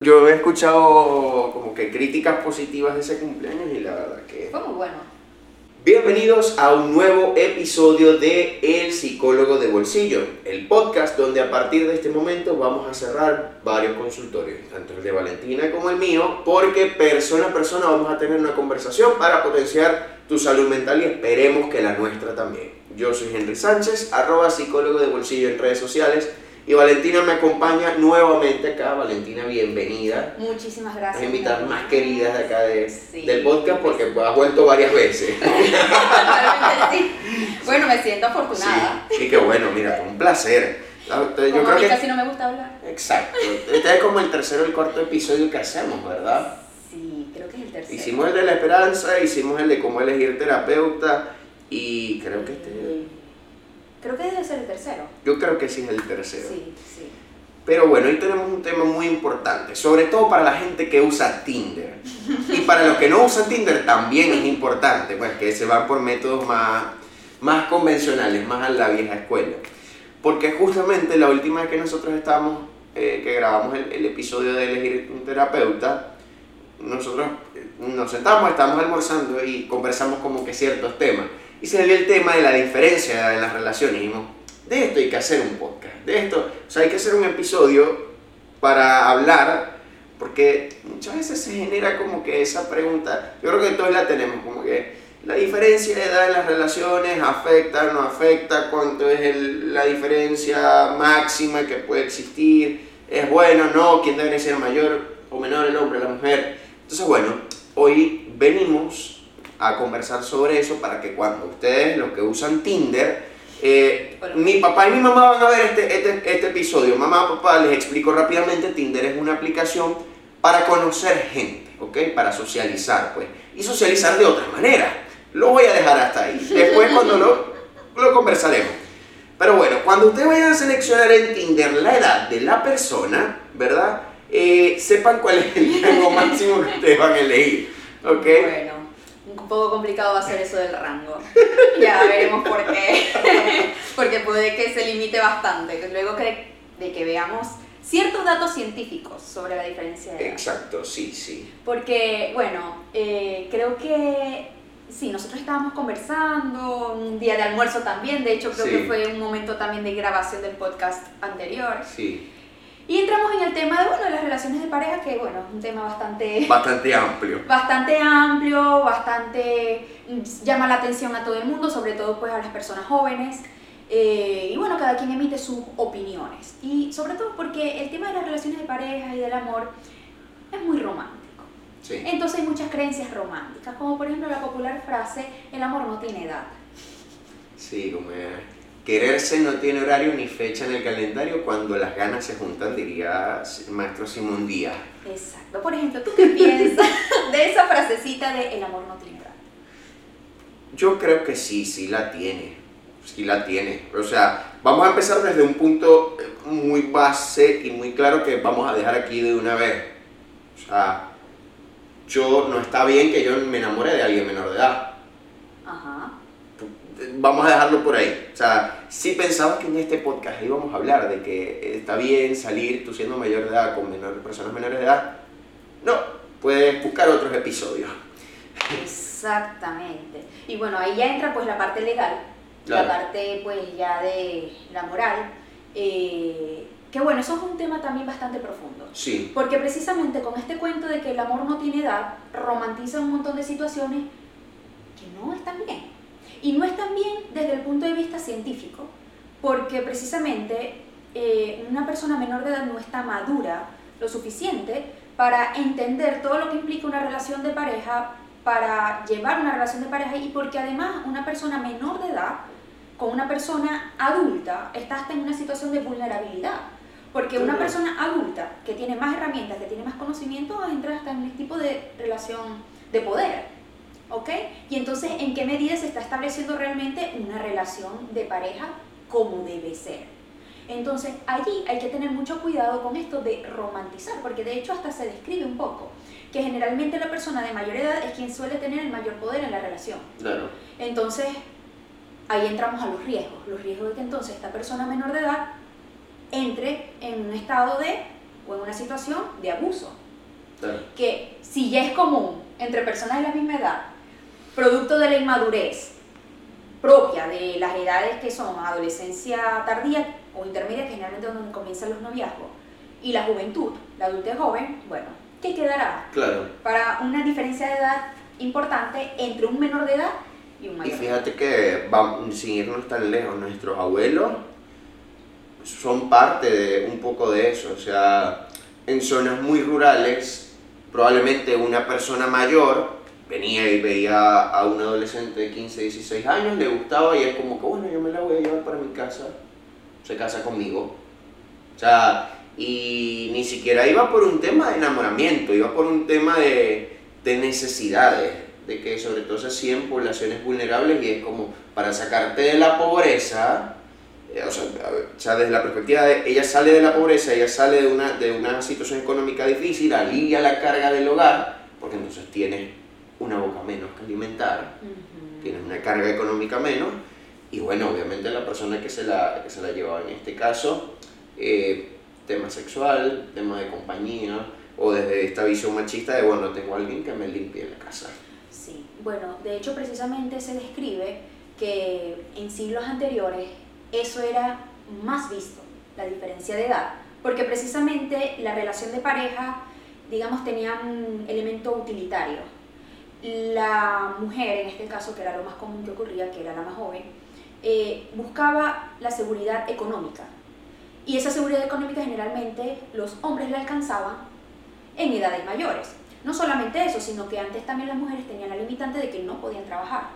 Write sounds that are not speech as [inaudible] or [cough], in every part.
Yo he escuchado como que críticas positivas de ese cumpleaños y la verdad que... Fue muy bueno. Bienvenidos a un nuevo episodio de El Psicólogo de Bolsillo, el podcast donde a partir de este momento vamos a cerrar varios consultorios, tanto el de Valentina como el mío, porque persona a persona vamos a tener una conversación para potenciar tu salud mental y esperemos que la nuestra también. Yo soy Henry Sánchez, arroba psicólogo de bolsillo en redes sociales. Y Valentina me acompaña nuevamente acá. Valentina, bienvenida. Muchísimas gracias. Las invitadas más queridas de acá de, Sí. del podcast porque pues, has vuelto varias veces. [laughs] Sí. Bueno, me siento afortunada. Sí, y qué bueno, mira, un placer. Yo Como creo que... casi no me gusta hablar. Exacto. Este es como el tercero o el cuarto episodio que hacemos, ¿verdad? Sí, creo que es el tercero. Hicimos el de la esperanza, hicimos el de cómo elegir terapeuta y creo que este... Creo que debe ser el tercero. Yo creo que sí es el tercero. Sí, sí. Pero bueno, hoy tenemos un tema muy importante, sobre todo para la gente que usa Tinder. Y para los que no usan Tinder también es importante, pues que se van por métodos más, más convencionales, más a la vieja escuela. Porque justamente la última vez que nosotros estábamos, eh, que grabamos el, el episodio de elegir un terapeuta, nosotros eh, nos sentamos, estábamos almorzando y conversamos como que ciertos temas. Y se dio el tema de la diferencia en las relaciones. Y dijimos, de esto hay que hacer un podcast. De esto, o sea, hay que hacer un episodio para hablar, porque muchas veces se genera como que esa pregunta, yo creo que todos la tenemos, como que la diferencia de edad en las relaciones afecta, no afecta, cuánto es el- la diferencia máxima que puede existir, es bueno, no, quién debe ser mayor o menor, el hombre, la mujer. Entonces, bueno, hoy venimos a conversar sobre eso para que cuando ustedes, los que usan Tinder, eh, mi papá y mi mamá van a ver este, este, este episodio. Mamá, papá, les explico rápidamente, Tinder es una aplicación para conocer gente, ¿ok? Para socializar, pues. Y socializar de otra manera. Lo voy a dejar hasta ahí. Después cuando lo, lo conversaremos. Pero bueno, cuando ustedes vayan a seleccionar en Tinder la edad de la persona, ¿verdad? Eh, sepan cuál es el rango máximo que ustedes van a elegir, ¿ok? Bueno, poco complicado va a ser eso del rango. [laughs] Ya veremos por qué. [laughs] Porque puede que se limite bastante. Luego que, de que veamos ciertos datos científicos sobre la diferencia de edad. Exacto, sí, sí. Porque, bueno, eh, creo que sí, nosotros estábamos conversando, un día de almuerzo también, de hecho creo Sí. que fue un momento también de grabación del podcast anterior. Sí, Y entramos en el tema de, bueno, de las relaciones de pareja, que bueno, es un tema bastante, bastante amplio. [laughs] bastante amplio, bastante mm, llama la atención a todo el mundo, sobre todo pues a las personas jóvenes. Eh, y bueno, cada quien emite sus opiniones. Y sobre todo porque el tema de las relaciones de pareja y del amor es muy romántico. Sí. Entonces hay muchas creencias románticas, como por ejemplo la popular frase, el amor no tiene edad. Sí, como es. Quererse no tiene horario ni fecha en el calendario cuando las ganas se juntan, diría el maestro Simón Díaz. Exacto. Por ejemplo, ¿tú qué piensas [laughs] de esa frasecita de el amor no tiene edad? Yo creo que sí, sí la tiene. Sí la tiene. O sea, vamos a empezar desde un punto muy base y muy claro que vamos a dejar aquí de una vez. O sea, yo no está bien que yo me enamore de alguien menor de edad. Ajá. Vamos a dejarlo por ahí. O sea, si pensabas que en este podcast íbamos a hablar de que está bien salir tú siendo mayor de edad con menor- personas menores de edad, no, puedes buscar otros episodios. Exactamente. Y bueno, ahí ya entra pues la parte legal, Claro. la parte pues ya de la moral, eh, que bueno, eso es un tema también bastante profundo. Sí, Porque precisamente con este cuento de que el amor no tiene edad, romantiza un montón de situaciones que no están bien. Y no están bien desde el punto de vista científico, porque precisamente eh, una persona menor de edad no está madura lo suficiente para entender todo lo que implica una relación de pareja, para llevar una relación de pareja y porque además una persona menor de edad con una persona adulta está hasta en una situación de vulnerabilidad. Porque una persona adulta que tiene más herramientas, que tiene más conocimiento, entra hasta en un tipo de relación de poder. ¿Ok? Y entonces, ¿en qué medida se está estableciendo realmente una relación de pareja como debe ser? Entonces, allí hay que tener mucho cuidado con esto de romantizar, porque de hecho hasta se describe un poco que generalmente la persona de mayor edad es quien suele tener el mayor poder en la relación. claro. Entonces, ahí entramos a los riesgos. Los riesgos de que entonces esta persona menor de edad entre en un estado de o en una situación de abuso. Claro. Que si ya es común entre personas de la misma edad, producto de la inmadurez propia de las edades que son adolescencia tardía o intermedia, que generalmente es donde comienzan los noviazgos, y la juventud, la adultez joven, bueno, ¿qué quedará? Claro. Para una diferencia de edad importante entre un menor de edad y un Y mayor. fíjate que, vamos, sin irnos tan lejos, nuestros abuelos son parte de un poco de eso. O sea, en zonas muy rurales, probablemente una persona mayor venía y veía a un adolescente de 15, 16 años, le gustaba y es como que, bueno, yo me la voy a llevar para mi casa, se casa conmigo. O sea, y ni siquiera iba por un tema de enamoramiento, iba por un tema de, de necesidades, de que sobre todo se hacía en poblaciones vulnerables y es como para sacarte de la pobreza, eh, o sea, o sea, desde la perspectiva de ella sale de la pobreza, ella sale de una, de una situación económica difícil, alivia la carga del hogar, porque entonces tienes una boca menos que alimentar, Ujú. tienes una carga económica menos, y bueno, obviamente la persona que se la, que se la llevaba en este caso, eh, tema sexual, tema de compañía, o desde esta visión machista de, bueno, tengo a alguien que me limpie la casa. Sí, bueno, de hecho precisamente se describe que en siglos anteriores eso era más visto, la diferencia de edad, porque precisamente la relación de pareja, digamos, tenía un elemento utilitario. La mujer, en este caso, que era lo más común que ocurría, que era la más joven, eh, buscaba la seguridad económica. Y esa seguridad económica generalmente los hombres la alcanzaban en edades mayores. No solamente eso, sino que antes también las mujeres tenían la limitante de que no podían trabajar.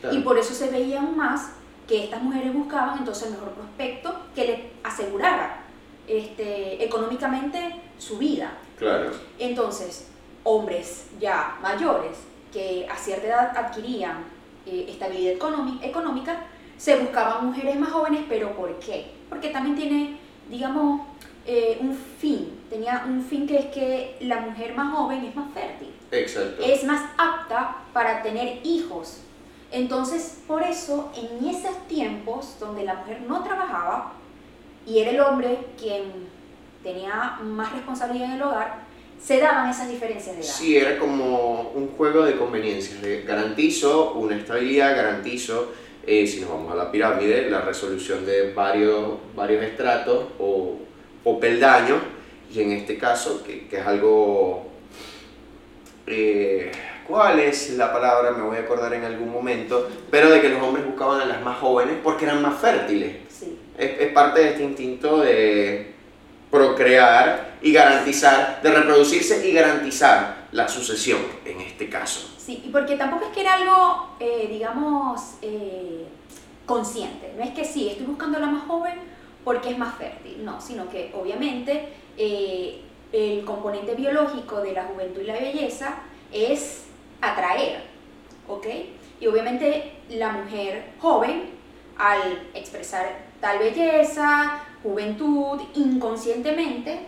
Claro. Y por eso se veía aún más que estas mujeres buscaban entonces el mejor prospecto que les asegurara este, económicamente su vida. Claro. Entonces, hombres ya mayores que a cierta edad adquirían eh, estabilidad económi- económica, se buscaban mujeres más jóvenes, pero ¿por qué? Porque también tiene, digamos, eh, un fin, tenía un fin que es que la mujer más joven es más fértil, Exacto. es más apta para tener hijos. Entonces, por eso, en esos tiempos donde la mujer no trabajaba y era el hombre quien tenía más responsabilidad en el hogar, se daban esas diferencias de edad. Sí, era como un juego de conveniencias. de garantizo una estabilidad, garantizo, eh, si nos vamos a la pirámide, la resolución de varios, varios estratos o, o peldaños. Y en este caso, que, que es algo... eh, ¿Cuál es la palabra? Me voy a acordar en algún momento. Pero de que los hombres buscaban a las más jóvenes porque eran más fértiles. Sí. Es, es parte de este instinto de procrear y garantizar, de reproducirse y garantizar la sucesión en este caso. Sí, y porque tampoco es que era algo, eh, digamos, eh, consciente. No es que sí, estoy buscando a la más joven porque es más fértil, no, sino que obviamente eh, el componente biológico de la juventud y la belleza es atraer, ¿ok? Y obviamente la mujer joven, al expresar tal belleza, juventud, inconscientemente,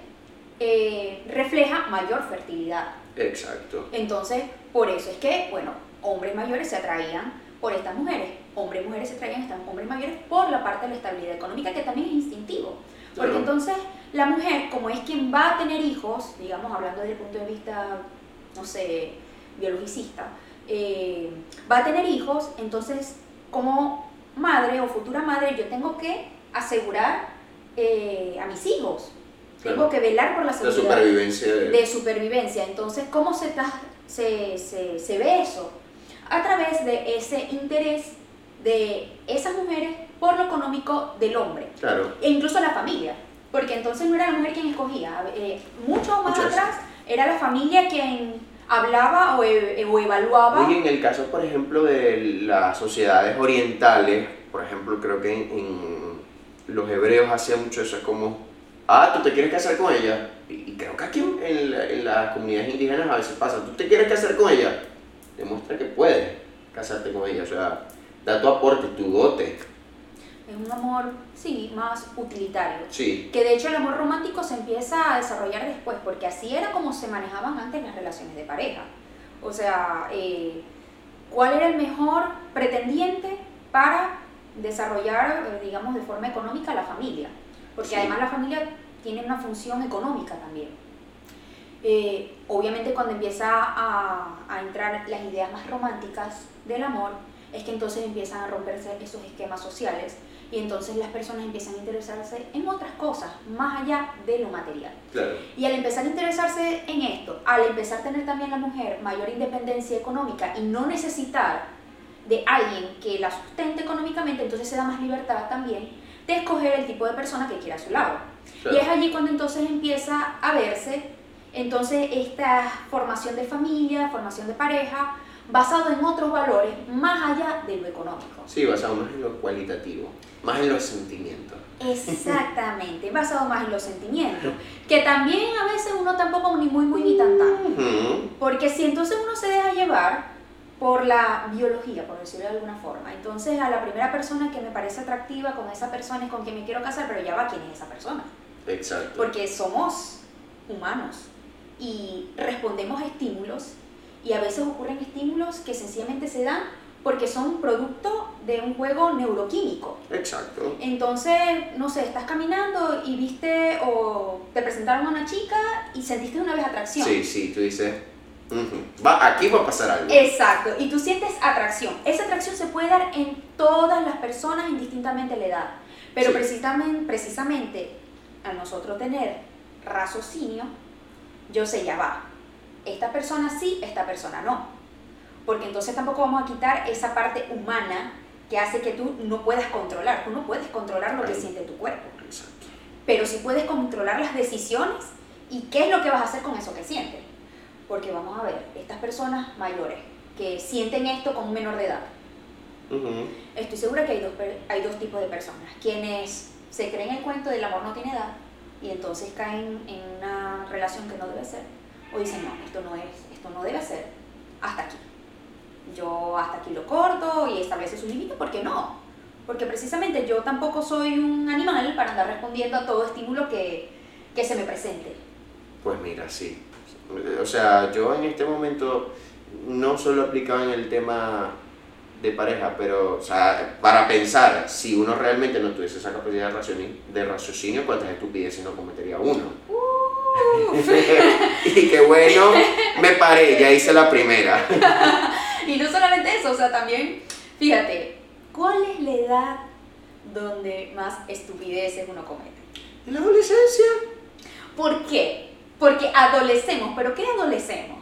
eh, refleja mayor fertilidad. Exacto. Entonces, por eso es que, bueno, hombres mayores se atraían por estas mujeres, hombres y mujeres se atraían a estas hombres mayores por la parte de la estabilidad económica, que también es instintivo. Porque Claro. entonces la mujer, como es quien va a tener hijos, digamos, hablando desde el punto de vista, no sé, biologicista, eh, va a tener hijos, entonces como madre o futura madre yo tengo que asegurar eh, a mis hijos, tengo Claro. que velar por la La seguridad supervivencia de... de supervivencia. Entonces, ¿cómo se, se, se, se ve eso? A través de ese interés de esas mujeres por lo económico del hombre, Claro. e incluso la familia, porque entonces no era la mujer quien escogía, eh, mucho más Muchas atrás era la familia quien hablaba o, e- o evaluaba. Oye, en el caso, por ejemplo, de las sociedades orientales, por ejemplo, creo que en, en los hebreos hacía mucho eso, es como, ah, tú te quieres casar con ella. Y, y creo que aquí en, en la- en las comunidades indígenas a veces pasa, tú te quieres casar con ella, demuestra que puedes casarte con ella, o sea, da tu aporte, tu dote. Es un amor, sí, más utilitario. Sí, Que de hecho el amor romántico se empieza a desarrollar después, porque así era como se manejaban antes las relaciones de pareja. O sea, eh, ¿cuál era el mejor pretendiente para desarrollar, eh, digamos, de forma económica la familia? Porque Sí. además la familia tiene una función económica también. Eh, obviamente cuando empieza a, a entrar las ideas más románticas del amor, es que entonces empiezan a romperse esos esquemas sociales y entonces las personas empiezan a interesarse en otras cosas, más allá de lo material. Y al empezar a interesarse en esto, al empezar a tener también la mujer mayor independencia económica y no necesitar de alguien que la sustente económicamente, entonces se da más libertad también de escoger el tipo de persona que quiera a su lado. Y es allí cuando entonces empieza a verse entonces esta formación de familia, formación de pareja, basado en otros valores más allá de lo económico. Sí, basado más en lo cualitativo, más en los sentimientos. Exactamente, basado más en los sentimientos. [laughs] Que también a veces uno tampoco ni muy, muy, ni tan, tan. Porque si entonces uno se deja llevar por la biología, por decirlo de alguna forma, entonces a la primera persona que me parece atractiva con esa persona es con quien me quiero casar, pero ya va quién es esa persona. Exacto. Porque somos humanos y respondemos a estímulos y a veces ocurren estímulos que sencillamente se dan porque son producto de un juego neuroquímico. Exacto. Entonces, no sé, estás caminando y viste o te presentaron a una chica y sentiste una vez atracción. Sí, sí, tú dices, va, aquí va a pasar algo. Exacto, y tú sientes atracción. Esa atracción se puede dar en todas las personas indistintamente la edad, pero precisamente, precisamente al nosotros tener raciocinio, yo sé, ya va, esta persona sí, esta persona no. Porque entonces tampoco vamos a quitar esa parte humana que hace que tú no puedas controlar. Tú no puedes controlar lo que siente tu cuerpo. Pero sí puedes controlar las decisiones y qué es lo que vas a hacer con eso que sientes. Porque vamos a ver, estas personas mayores que sienten esto con menor de edad, estoy segura que hay dos, hay dos tipos de personas. Quienes se creen el cuento del amor no tiene edad y entonces caen en una relación que no debe ser o dicen, no, esto no es, esto no debe ser, hasta aquí. Yo hasta aquí lo corto y establece su límite, ¿por qué no? Porque precisamente yo tampoco soy un animal para andar respondiendo a todo estímulo que, que se me presente. Pues mira, sí. O sea, yo en este momento no solo aplicaba en el tema de pareja, pero, o sea, para pensar, si uno realmente no tuviese esa capacidad de raciocinio, de raciocinio cuántas estupideces no cometería uno. [laughs] y qué bueno, me paré, ya hice la primera. [laughs] y no solamente eso, o sea, también, fíjate, ¿cuál es la edad donde más estupideces uno comete? En la adolescencia. ¿Por qué? Porque adolecemos, pero ¿qué adolecemos?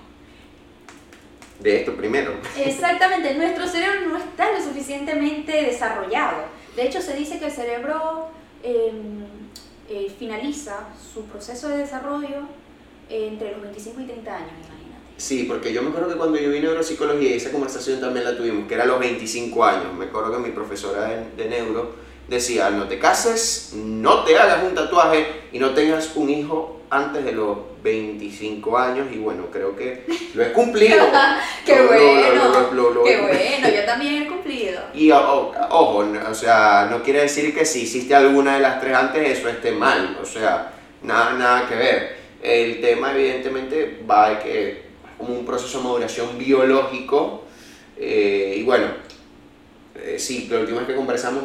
De esto primero. [laughs] Exactamente, nuestro cerebro no está lo suficientemente desarrollado. De hecho, se dice que el cerebro em, eh, finaliza su proceso de desarrollo entre los 25 y 30 años, imagínate. Sí, porque yo me acuerdo que cuando yo vi neuropsicología, y esa conversación también la tuvimos, que era a los 25 años. Me acuerdo que mi profesora de, de neuro decía, no te cases, no te hagas un tatuaje y no tengas un hijo antes de los 25 años y bueno, creo que lo he cumplido. [laughs] ¡Qué bueno! ¡Qué bueno! Yo también he cumplido. [laughs] Y ojo, o sea, no quiere decir que si hiciste alguna de las tres antes eso esté mal, o sea, nada, nada que ver. El tema evidentemente va a que como un proceso de maduración biológico eh, y bueno, eh, sí, la última vez que conversamos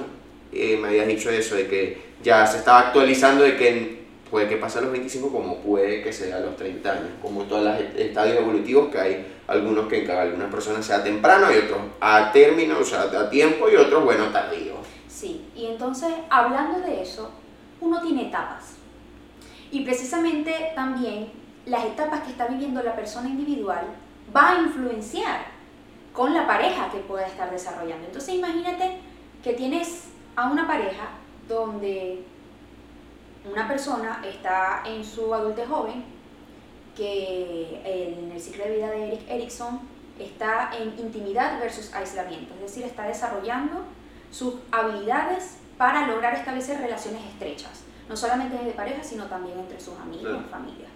eh, me habías dicho eso, de que ya se estaba actualizando de que puede que pase a los 25 como puede que sea a los 30 años, como todos los estadios evolutivos que hay algunos que en cada algunas personas sea temprano y otros a término, o sea, a tiempo y otros, bueno, tardío. Sí, y entonces hablando de eso, uno tiene etapas. Y precisamente también las etapas que está viviendo la persona individual va a influenciar con la pareja que pueda estar desarrollando. Entonces imagínate que tienes a una pareja donde una persona está en su adultez joven, que en el ciclo de vida de Eric Erickson está en intimidad versus aislamiento, es decir, está desarrollando sus habilidades para lograr establecer relaciones estrechas, no solamente de pareja, sino también entre sus amigos y familia.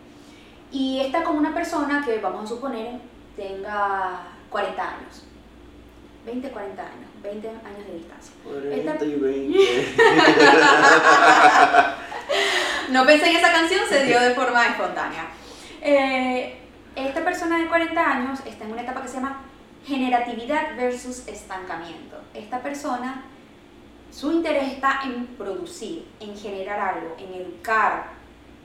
Y está como una persona que, vamos a suponer, tenga 40 años, 20, 40 años, 20 años de distancia. 40 y 20. [laughs] no pensé en esa canción, se dio de forma espontánea. Eh, esta persona de 40 años está en una etapa que se llama generatividad versus estancamiento. Esta persona, su interés está en producir, en generar algo, en educar,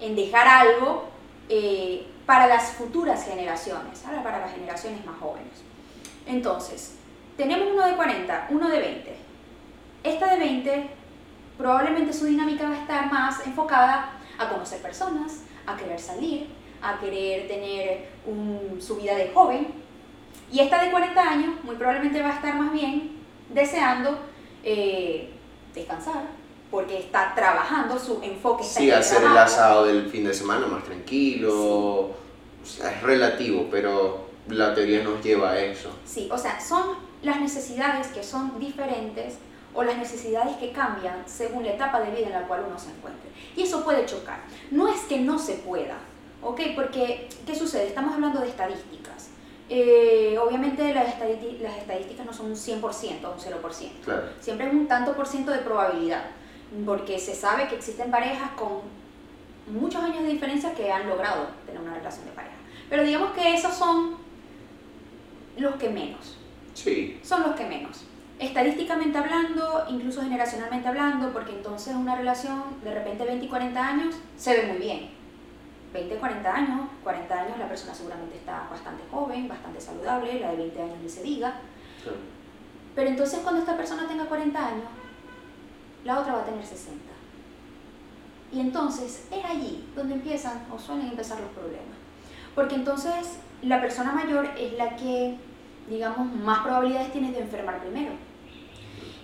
en dejar algo eh, para las futuras generaciones, ahora para las generaciones más jóvenes. Entonces, tenemos uno de 40, uno de 20. Esta de 20 probablemente su dinámica va a estar más enfocada a conocer personas, a querer salir, a querer tener su vida de joven. Y esta de 40 años muy probablemente va a estar más bien deseando eh, descansar, porque está trabajando, su enfoque está Sí, hacer el asado del fin de semana más tranquilo, es relativo, pero la teoría nos lleva a eso. Sí, o sea, son las necesidades que son diferentes o las necesidades que cambian según la etapa de vida en la cual uno se encuentre. Y eso puede chocar. No es que no se pueda, ¿ok? Porque, ¿qué sucede? Estamos hablando de estadísticas. Eh, obviamente las, estadísticas no son un 100% o un 0%. Claro. Siempre es un tanto por ciento de probabilidad, porque se sabe que existen parejas con muchos años de diferencia que han logrado tener una relación de pareja. Pero digamos que esos son los que menos. Sí. Son los que menos. Estadísticamente hablando, incluso generacionalmente hablando, porque entonces una relación de repente 20 y 40 años se ve muy bien 20, 40 años, 40 años la persona seguramente está bastante joven, bastante saludable, la de 20 años ni se diga. Pero entonces cuando esta persona tenga 40 años, la otra va a tener 60. Y entonces es allí donde empiezan o suelen empezar los problemas. Porque entonces la persona mayor es la que, digamos, más probabilidades tiene de enfermar primero.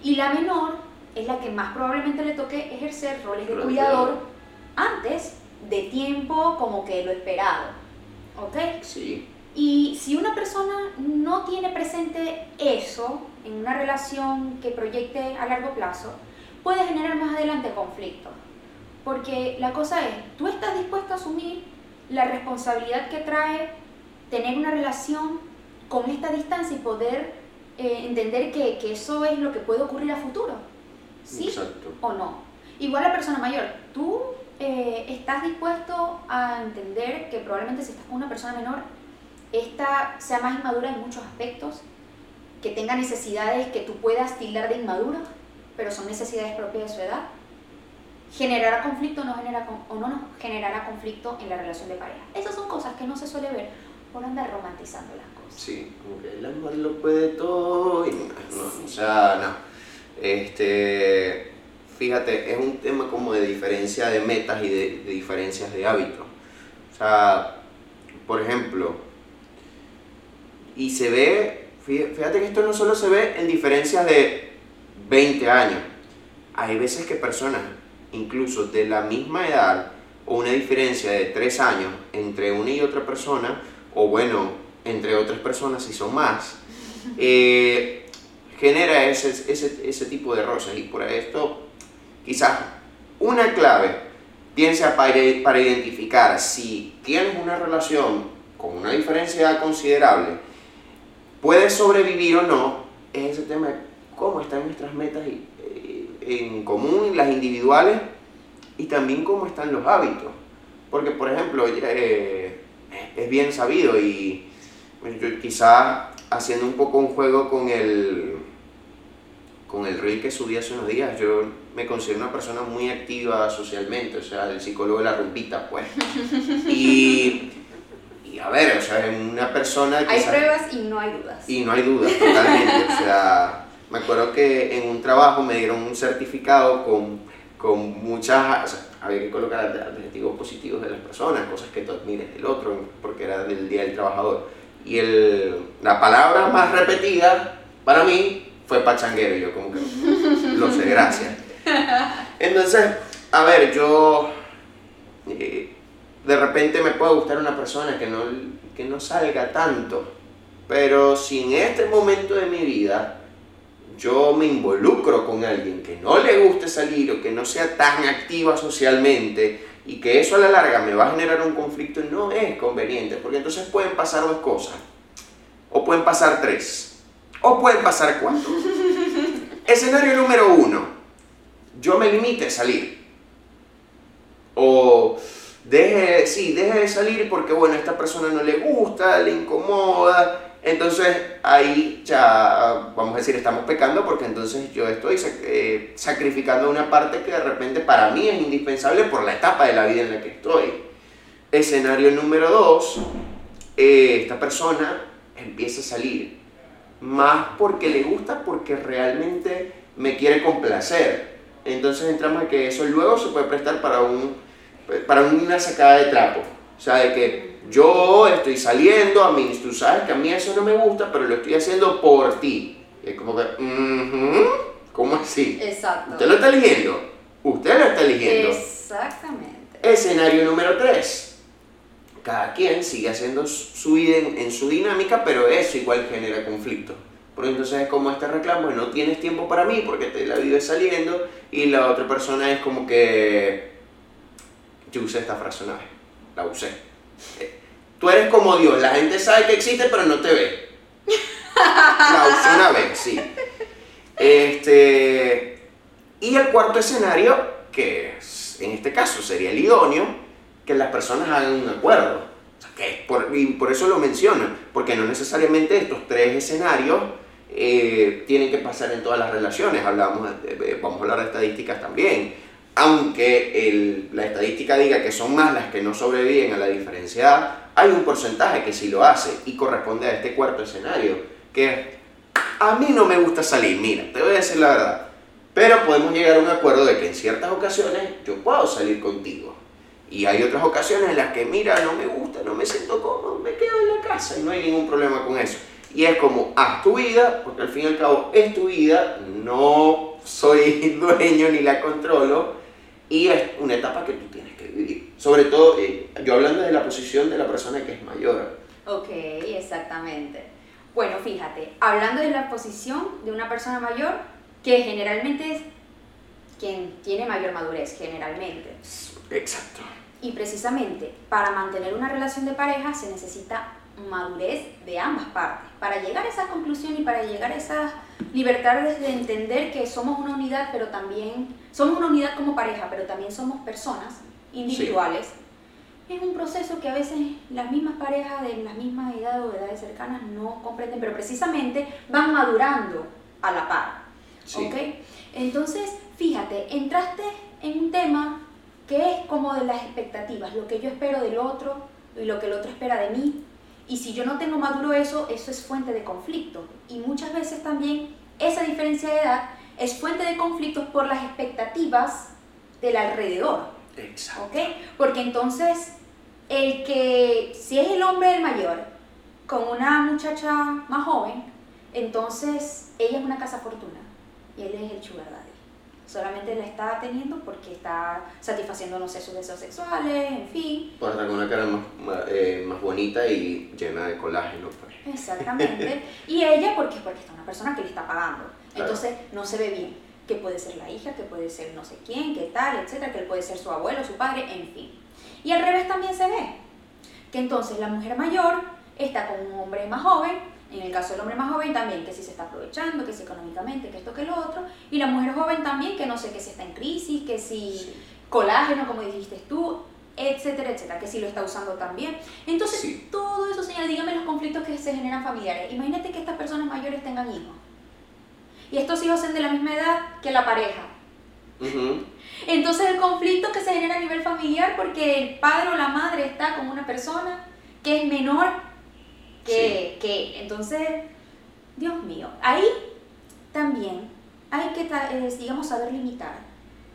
Y la menor es la que más probablemente le toque ejercer roles de cuidador antes de tiempo como que lo esperado. ¿Ok? Sí. Y si una persona no tiene presente eso en una relación que proyecte a largo plazo, puede generar más adelante conflicto. Porque la cosa es, tú estás dispuesto a asumir la responsabilidad que trae tener una relación con esta distancia y poder eh, entender que, que, eso es lo que puede ocurrir a futuro. ¿Sí Exacto. o no? Igual la persona mayor, tú eh, estás dispuesto a entender que probablemente si estás con una persona menor, esta sea más inmadura en muchos aspectos, que tenga necesidades que tú puedas tildar de inmadura, pero son necesidades propias de su edad. ¿Generará conflicto o no, genera, o no generará conflicto en la relación de pareja? Esas son cosas que no se suele ver por andar romantizando las cosas. Sí, como que el amor lo puede todo y no, o sea, no. Este, fíjate, es un tema como de diferencia de metas y de, diferencias de hábitos. O sea, por ejemplo, y se ve, fíjate que esto no solo se ve en diferencias de 20 años, hay veces que personas, incluso de la misma edad, o una diferencia de 3 años entre una y otra persona, o bueno, entre otras personas si son más, eh, genera ese, ese, ese tipo de roces. Y por esto quizás una clave, piensa para, para identificar si tienes una relación con una diferencia considerable, puedes sobrevivir o no, es ese tema de cómo están nuestras metas eh, en común, las individuales, y también cómo están los hábitos. Porque, por ejemplo, eh, es bien sabido y quizás haciendo un poco un juego con el, con el reel que subí hace unos días, yo me considero una persona muy activa socialmente, o sea, el psicólogo de la rumpita, pues. Y, y a ver, o sea, una persona... Hay pruebas y no hay dudas. Y no hay dudas, totalmente. o sea, me acuerdo que en un trabajo me dieron un certificado con, con muchas... O sea, había que colocar adjetivos positivos de las personas, cosas que tú admires del otro, porque era del Día del Trabajador. Y el, la palabra más repetida para mí fue pachanguero, yo como que [laughs] lo sé, gracias. Entonces, a ver, yo eh, de repente me puede gustar una persona que no, que no salga tanto, pero si en este momento de mi vida yo me involucro con alguien que no le guste salir o que no sea tan activa socialmente y que eso a la larga me va a generar un conflicto, no es conveniente, porque entonces pueden pasar dos cosas, o pueden pasar tres, o pueden pasar cuatro. [laughs] Escenario número uno, yo me limite a salir. O deje, sí, deje de salir porque, bueno, a esta persona no le gusta, le incomoda, Entonces ahí ya, vamos a decir, estamos pecando porque entonces yo estoy eh, sacrificando una parte que de repente para mí es indispensable por la etapa de la vida en la que estoy. Escenario número dos, eh, esta persona empieza a salir más porque le gusta, porque realmente me quiere complacer. Entonces entramos a que eso luego se puede prestar para, un, para una sacada de trapo. O sea, de que yo estoy saliendo, a mí, tú sabes que a mí eso no me gusta, pero lo estoy haciendo por ti. es como que, ¿cómo así? Exacto. Usted lo está eligiendo. Usted lo está eligiendo. Exactamente. Escenario número 3. Cada quien sigue haciendo su vida en, su dinámica, pero eso igual genera conflicto. Porque entonces es como este reclamo no tienes tiempo para mí porque te la vives saliendo y la otra persona es como que yo usé esta frase una vez, la usé. Tú eres como Dios, la gente sabe que existe pero no te ve. La usé una vez, sí. Este, y el cuarto escenario, que en este caso sería el idóneo, que las personas hagan un acuerdo. que por, y por eso lo menciono, porque no necesariamente estos tres escenarios eh, tienen que pasar en todas las relaciones. Hablamos, vamos a hablar de estadísticas también. Aunque la estadística diga que son más las que no sobreviven a la diferenciada, hay un porcentaje que sí lo hace y corresponde a este cuarto escenario, que a mí no me gusta salir, mira, te voy a decir la verdad, pero podemos llegar a un acuerdo de que en ciertas ocasiones yo puedo salir contigo. Y hay otras ocasiones en las que, mira, no me gusta, no me siento cómodo, me quedo en la casa y no hay ningún problema con eso. Y es como, haz tu vida, porque al fin y al cabo es tu vida, no soy [laughs] dueño ni la controlo, y es una etapa que tú tienes que vivir. Sobre todo, eh, yo hablando de la posición de la persona que es mayor. Ok, exactamente. Bueno, fíjate, hablando de la posición de una persona mayor, que generalmente es quien tiene mayor madurez, generalmente. Exacto. Y precisamente para mantener una relación de pareja se necesita madurez de ambas partes, para llegar a esa conclusión y para llegar a esa libertad de entender que somos una unidad, pero también somos una unidad como pareja, pero también somos personas individuales. Es un proceso que a veces las mismas parejas de la misma edad o edades cercanas no comprenden, pero precisamente van madurando a la par. Entonces, fíjate, entraste en un tema que es como de las expectativas, lo que yo espero del otro y lo que el otro espera de mí, y si yo no tengo maduro eso, eso es fuente de conflicto. Y muchas veces también esa diferencia de edad es fuente de conflictos por las expectativas del alrededor. Exacto. Porque entonces, el que, si es el hombre el mayor, con una muchacha más joven, entonces ella es una casa fortuna y él es el sugar solamente la está teniendo porque está satisfaciendo, no sé, sus deseos sexuales, en fin. Por estar con una cara más, eh, más bonita y llena de colágeno. Pues. Exactamente. [laughs] y ella porque, porque está una persona que le está pagando. Entonces no se ve bien. Que puede ser la hija, que puede ser no sé quién, que tal, etcétera, que él puede ser su abuelo, su padre, en fin. Y al revés también se ve. Que entonces la mujer mayor está con un hombre más joven en el caso del hombre más joven también, que si se está aprovechando, que si económicamente, que esto, que lo otro. Y la mujer joven también, que no sé, que si está en crisis, que si colágeno, como dijiste tú, etcétera, etcétera, que si lo está usando también. Entonces, todo eso, señora, dígame los conflictos que se generan familiares. Imagínate que estas personas mayores tengan hijos. Y estos hijos sean de la misma edad que la pareja. Entonces el conflicto que se genera a nivel familiar porque el padre o la madre está con una persona que es menor que, que entonces, Dios mío, ahí también hay que, eh, digamos, saber limitar,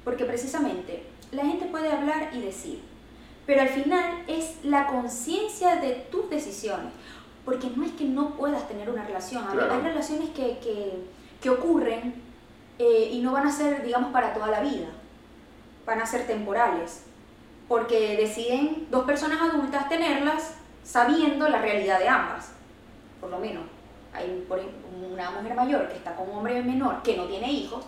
porque precisamente la gente puede hablar y decir, pero al final es la conciencia de tus decisiones, porque no es que no puedas tener una relación, hay relaciones que, que, que ocurren eh, y no van a ser, digamos, para toda la vida, van a ser temporales, porque deciden dos personas adultas tenerlas sabiendo la realidad de ambas, por lo menos. Hay una mujer mayor que está con un hombre menor que no tiene hijos,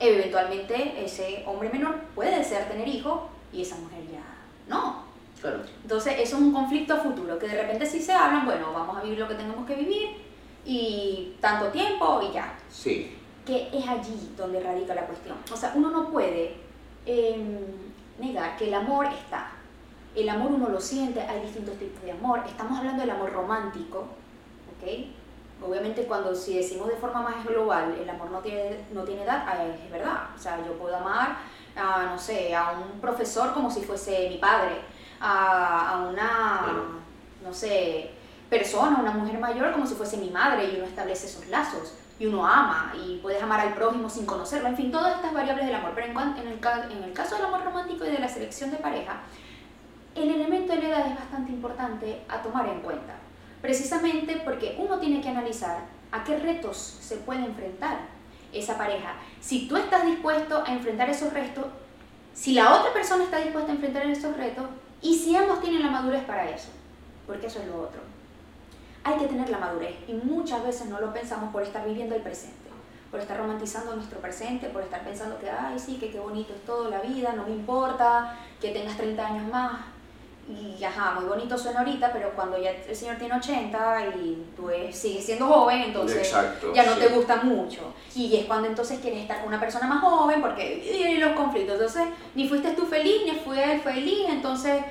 eventualmente ese hombre menor puede desear tener hijos y esa mujer ya no. Claro. Entonces, eso es un conflicto a futuro, que de repente si se hablan, bueno, vamos a vivir lo que tenemos que vivir y tanto tiempo y ya. Sí. Que es allí donde radica la cuestión. O sea, uno no puede em, negar que el amor está, el amor uno lo siente, hay distintos tipos de amor. Estamos hablando del amor romántico, ¿ok? Obviamente cuando si decimos de forma más global, el amor no tiene, no tiene edad, ah, es verdad. O sea, yo puedo amar a, no sé, a un profesor como si fuese mi padre, a, a una, no sé, persona, una mujer mayor como si fuese mi madre y uno establece esos lazos y uno ama y puedes amar al prójimo sin conocerlo, en fin, todas estas variables del amor. Pero en, en, el, en el caso del amor romántico y de la selección de pareja, el elemento de la edad es bastante importante a tomar en cuenta, precisamente porque uno tiene que analizar a qué retos se puede enfrentar esa pareja. Si tú estás dispuesto a enfrentar esos retos, si la otra persona está dispuesta a enfrentar esos retos y si ambos tienen la madurez para eso, porque eso es lo otro hay que tener la madurez y muchas veces no lo pensamos por estar viviendo el presente, por estar romantizando nuestro presente, por estar pensando que, ay, sí, que qué bonito es todo la vida, no me importa que tengas 30 años más. Y ajá, muy bonito suena ahorita, pero cuando ya el señor tiene 80 y tú sigues siendo joven, entonces ya no te gusta mucho. Y es cuando entonces quieres estar con una persona más joven porque y los conflictos. Entonces, ni fuiste tú feliz, ni fue él feliz, entonces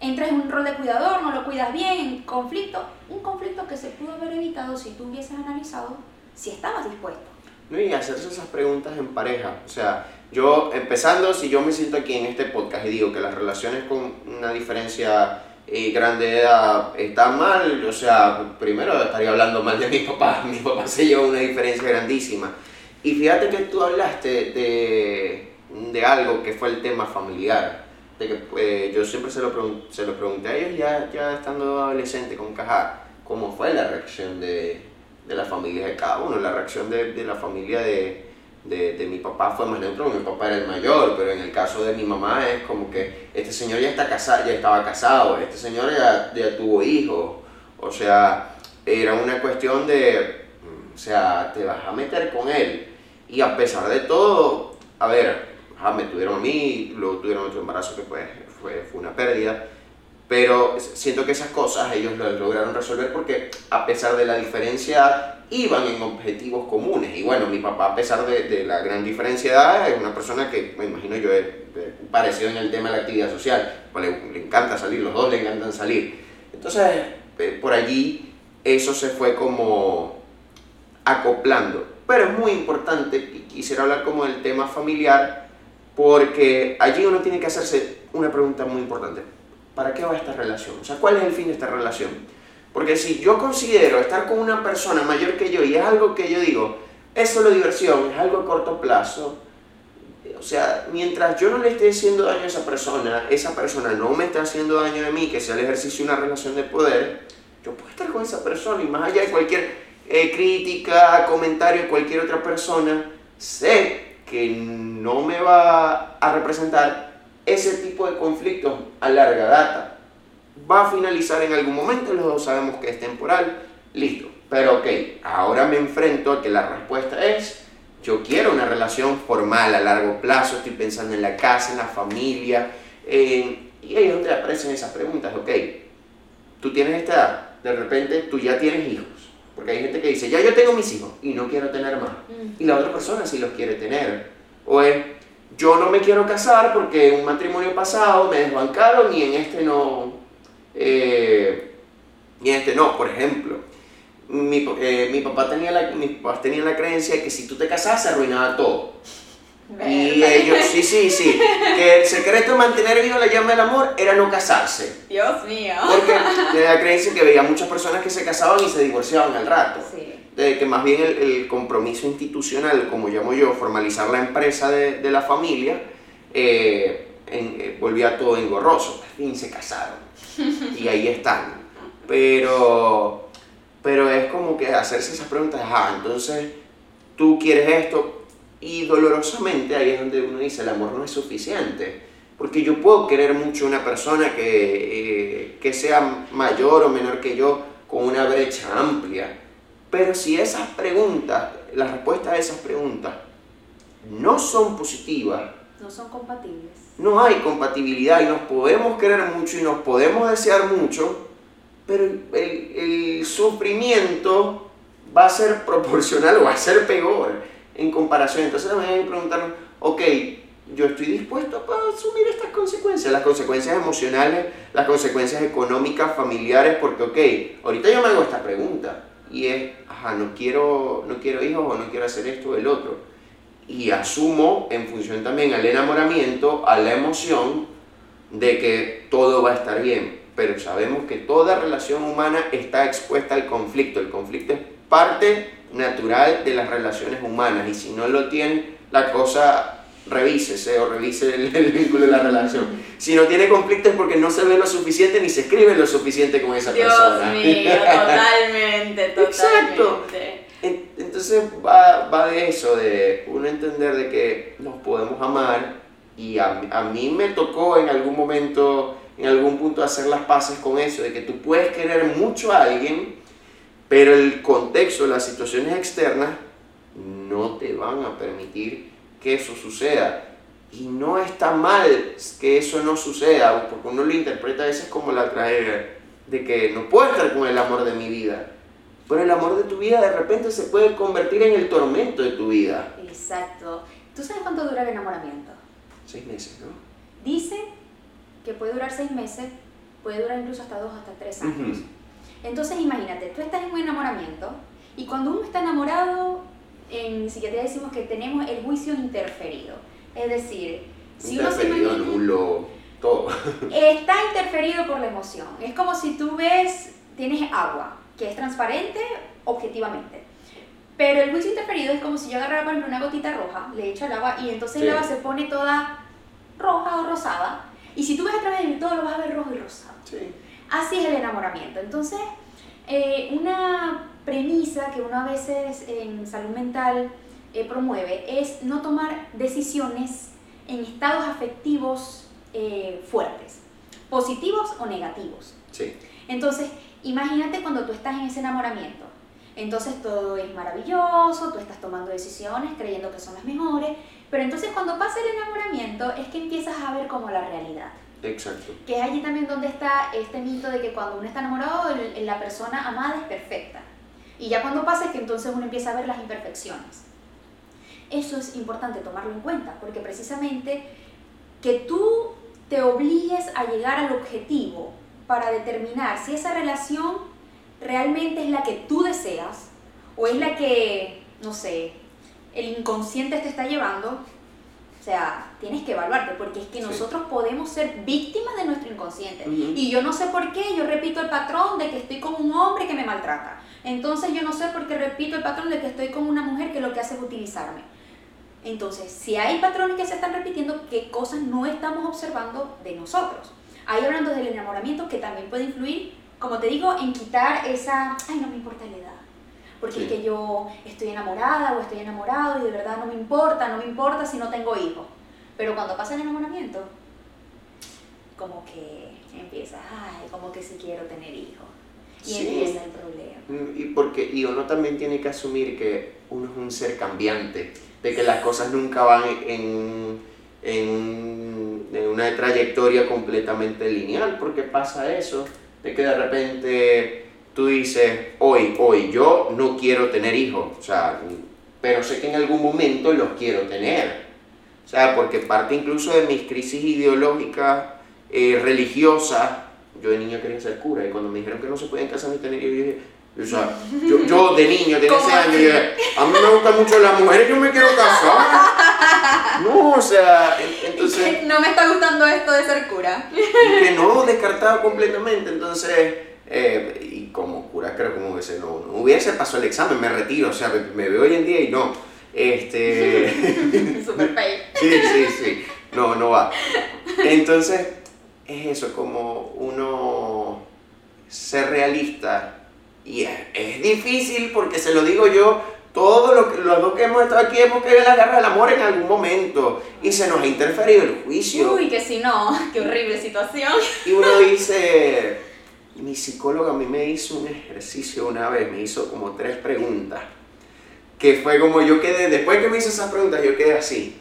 entras en un rol de cuidador, no lo cuidas bien, conflicto, un conflicto que se pudo haber evitado si tú hubieses analizado si estabas dispuesto. No, y hacerse esas preguntas en pareja, o sea, yo empezando, si yo me siento aquí en este podcast y digo que las relaciones con una diferencia eh, grande de edad están mal, o sea, primero estaría hablando mal de mi papá, [laughs] mi papá se lleva una diferencia grandísima. Y fíjate que tú hablaste de, de algo que fue el tema familiar que eh, yo siempre se lo, se lo pregunté a ellos ya, ya estando adolescente con Caja, cómo fue la reacción de, de la familia de cada uno. La reacción de, de la familia de, de, mi papá fue más neutro, mi papá era el mayor, pero en el caso de mi mamá es como que este señor ya, está casado, ya estaba casado, este señor ya, ya tuvo hijos, o sea, era una cuestión de, o sea, te vas a meter con él. Y a pesar de todo, a ver, me tuvieron a mí, luego tuvieron otro embarazo que pues, fue, fue una pérdida. Pero siento que esas cosas ellos lo lograron resolver porque a pesar de la diferencia iban en objetivos comunes. Y bueno, mi papá a pesar de, de la gran diferencia de edad es una persona que me imagino yo es parecido en el tema de la actividad social. Pues le, le encanta salir, los dos le encantan salir. Entonces eh, por allí eso se fue como acoplando. Pero es muy importante, y quisiera hablar como del tema familiar, porque allí uno tiene que hacerse una pregunta muy importante. ¿Para qué va esta relación? O sea, ¿cuál es el fin de esta relación? Porque si yo considero estar con una persona mayor que yo y es algo que yo digo, es solo diversión, es algo a corto plazo, o sea, mientras yo no le esté haciendo daño a esa persona, esa persona no me está haciendo daño a mí, que sea el ejercicio de una relación de poder, yo puedo estar con esa persona y más allá de cualquier eh, crítica, comentario de cualquier otra persona, sé que no me va a representar ese tipo de conflictos a larga data. Va a finalizar en algún momento, los dos sabemos que es temporal, listo. Pero ok, ahora me enfrento a que la respuesta es, yo quiero una relación formal a largo plazo, estoy pensando en la casa, en la familia, y ahí es donde aparecen esas preguntas, ok, tú tienes esta edad, de repente tú ya tienes hijos, porque hay gente que dice, ya yo tengo mis hijos y no quiero tener más. Mm. Y la otra persona sí los quiere tener. O es, yo no me quiero casar porque en un matrimonio pasado me desbancaron y en este no. Eh, y en este no, por ejemplo. Mi, eh, mi papá tenía la, mis papás tenían la creencia de que si tú te casabas se arruinaba todo. Y ellos, sí, sí, sí, que el secreto de mantener viva la llama del amor era no casarse. Dios mío. Porque tenía la creencia que veía muchas personas que se casaban y se divorciaban al rato. Sí. De que más bien el, compromiso institucional, como llamo yo, formalizar la empresa de, de la familia, eh, eh, volvía todo engorroso. Al fin se casaron. Y ahí están. Pero, pero es como que hacerse esas preguntas, ah, entonces tú quieres esto, y dolorosamente ahí es donde uno dice, el amor no es suficiente. Porque yo puedo querer mucho a una persona que, eh, que sea mayor o menor que yo, con una brecha amplia. Pero si esas preguntas, las respuestas a esas preguntas no son positivas, no son compatibles. No hay compatibilidad y nos podemos querer mucho y nos podemos desear mucho, pero el, el sufrimiento va a ser [laughs] proporcional o va a ser peor en comparación. Entonces hay que preguntarnos, ok, yo estoy dispuesto a asumir estas consecuencias, las consecuencias emocionales, las consecuencias económicas, familiares, porque, ok, ahorita yo me hago esta pregunta y es, ajá, no quiero, no quiero hijos o no quiero hacer esto o el otro. Y asumo en función también al enamoramiento, a la emoción de que todo va a estar bien. Pero sabemos que toda relación humana está expuesta al conflicto. El conflicto es parte natural de las relaciones humanas y si no lo tienen, la cosa revísese o revise el, vínculo de la relación. Si no tiene conflicto es porque no se ve lo suficiente ni se escribe lo suficiente con esa persona. Dios mío, totalmente, [laughs] totalmente. Exacto. Entonces va, va, de eso, de uno entender de que nos podemos amar y a, a mí me tocó en algún momento, en algún punto hacer las paces con eso, de que tú puedes querer mucho a alguien, pero el contexto, las situaciones externas no te van a permitir que eso suceda. Y no está mal que eso no suceda, porque uno lo interpreta a veces como la tragedia de que no puedo estar con el amor de mi vida. Pero el amor de tu vida de repente se puede convertir en el tormento de tu vida. Exacto. ¿Tú sabes cuánto dura el enamoramiento? Seis meses, ¿no? Dice que puede durar seis meses, puede durar incluso hasta dos, hasta tres años. Entonces imagínate, tú estás en un enamoramiento y cuando uno está enamorado en psiquiatría decimos que tenemos el juicio interferido. Es decir, si uno se imagina, nulo, todo. Está interferido por la emoción. Es como si tú ves, tienes agua, que es transparente objetivamente. Pero el juicio interferido es como si yo agarrara, por ejemplo, una gotita roja, le echo el agua y entonces el agua se pone toda roja o rosada. Y si tú ves a través de todo, lo vas a ver rojo y rosado. Así es el enamoramiento. Entonces, eh, una premisa que uno a veces en salud mental eh, promueve es no tomar decisiones en estados afectivos eh, fuertes, positivos o negativos. Sí. Entonces, imagínate cuando tú estás en ese enamoramiento. Entonces todo es maravilloso, tú estás tomando decisiones creyendo que son las mejores, pero entonces cuando pasa el enamoramiento es que empiezas a ver como la realidad. Exacto. Que es allí también donde está este mito de que cuando uno está enamorado, la persona amada es perfecta. Y ya cuando pasa es que entonces uno empieza a ver las imperfecciones. Eso es importante tomarlo en cuenta, porque precisamente que tú te obligues a llegar al objetivo para determinar si esa relación realmente es la que tú deseas o es la que, no sé, el inconsciente te está llevando, o sea, tienes que evaluarte, porque es que nosotros podemos ser víctimas de nuestro inconsciente. Y yo no sé por qué, yo repito el patrón de que estoy con un hombre que me maltrata. Entonces yo no sé por qué repito el patrón de que estoy con una mujer que lo que hace es utilizarme. Entonces, si hay patrones que se están repitiendo, ¿qué cosas no estamos observando de nosotros? Ahí hablando del enamoramiento que también puede influir, como te digo, en quitar esa, ay, no me importa la edad. Porque es que yo estoy enamorada o estoy enamorado y de verdad no me importa, no me importa si no tengo hijos. Pero cuando pasa el enamoramiento, como que empieza, ay, como que si quiero tener hijos. Y empieza el problema. Mm, y, porque, y uno también tiene que asumir que uno es un ser cambiante, de que las cosas nunca van en, en, en una trayectoria completamente lineal, porque pasa eso, de que de repente tú dices, hoy, hoy, yo no quiero tener hijos, o sea, pero sé que en algún momento los quiero tener. O sea, porque parte incluso de mis crisis ideológicas, eh, religiosas, yo de niño quería ser cura y cuando me dijeron que no se podían casar ni tener hijos, yo dije, o sea, yo, yo de niño, de ese año, dije, a mí me gustan mucho las mujeres, yo me quiero casar. No, o sea, entonces... [laughs] No me está gustando esto de ser cura. que no, descartado completamente, entonces... Eh, y como cura creo como hubiese, no, no hubiese pasado el examen, me retiro, o sea, me, veo hoy en día y no. Este... [laughs] Super [laughs] pay. Sí, sí, sí. No, no va. Entonces, es eso, como uno ser realista. Y es, difícil porque se lo digo yo, todos lo, los dos que hemos estado aquí hemos querido la guerra del amor en algún momento y se nos ha interferido el juicio. Uy, que si no, [laughs] qué horrible situación. Y uno dice, mi psicóloga a mí me hizo un ejercicio una vez, me hizo como tres preguntas, que fue como yo quedé, después que me hizo esas preguntas yo quedé así,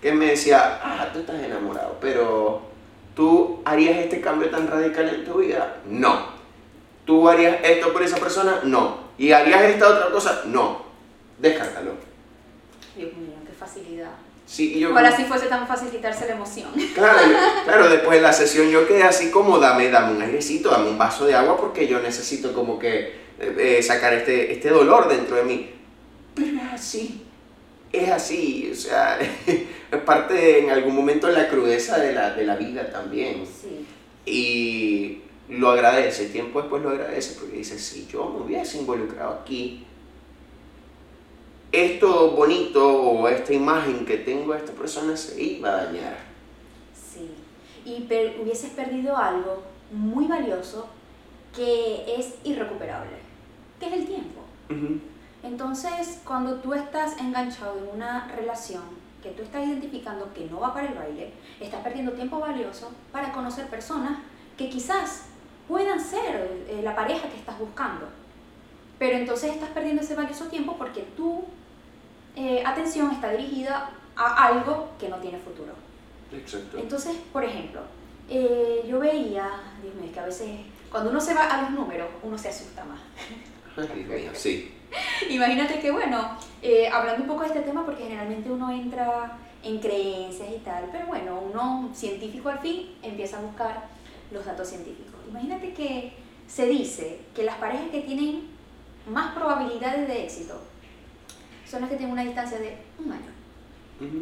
que me decía, ah, tú estás enamorado, pero ¿Tú harías este cambio tan radical en tu vida? No. ¿Tú harías esto por esa persona? No. ¿Y harías esta otra cosa? No. Descártalo. Dios mío, qué facilidad. Sí, yo Ojalá como- si fuese tan fácil quitarse la emoción. Claro, [laughs] claro, después de la sesión yo quedé así como, dame, dame un airecito, dame un vaso de agua porque yo necesito como que eh, eh, sacar este, este dolor dentro de mí. Pero es así, es así, o sea, [laughs] es parte en algún momento de la crudeza de la, de la vida también. Sí. Y lo agradece, tiempo después lo agradece porque dice, si yo me hubiese involucrado aquí, esto bonito o esta imagen que tengo de esta persona se iba a dañar. Sí. Y per- hubieses perdido algo muy valioso que es irrecuperable, que es el tiempo. Entonces, cuando tú estás enganchado en una relación que tú estás identificando que no va para el baile, estás perdiendo tiempo valioso para conocer personas que quizás puedan ser eh, la pareja que estás buscando. Pero entonces estás perdiendo ese valioso tiempo porque tu eh, atención está dirigida a algo que no tiene futuro. Exacto. Entonces, por ejemplo, eh, yo veía, Dios mío, es que a veces cuando uno se va a los números, uno se asusta más. Sí. [laughs] Imagínate que, bueno, eh, hablando un poco de este tema, porque generalmente uno entra en creencias y tal, pero bueno, uno científico al fin empieza a buscar los datos científicos. Imagínate que se dice que las parejas que tienen más probabilidades de éxito son las que tienen una distancia de un año. [laughs]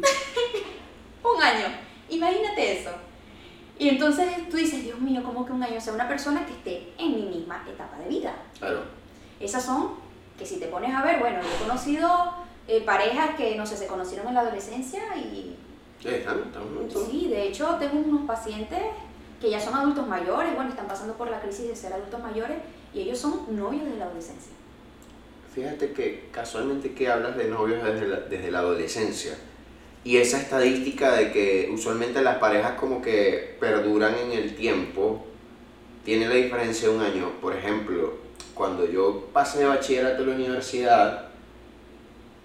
Un año. Imagínate eso. Y entonces tú dices, Dios mío, ¿cómo que un año? O sea, una persona que esté en mi misma etapa de vida. Claro. Esas son que si te pones a ver, bueno, yo he conocido eh, parejas que, no sé, se conocieron en la adolescencia y Sí, están, están juntos. sí, de hecho tengo unos pacientes que ya son adultos mayores, bueno, están pasando por la crisis de ser adultos mayores y ellos son novios de la adolescencia. Fíjate que casualmente que hablas de novios desde la, desde la adolescencia. Y esa estadística de que usualmente las parejas como que perduran en el tiempo, tiene la diferencia de un año. Por ejemplo, cuando yo pasé de bachillerato a la universidad,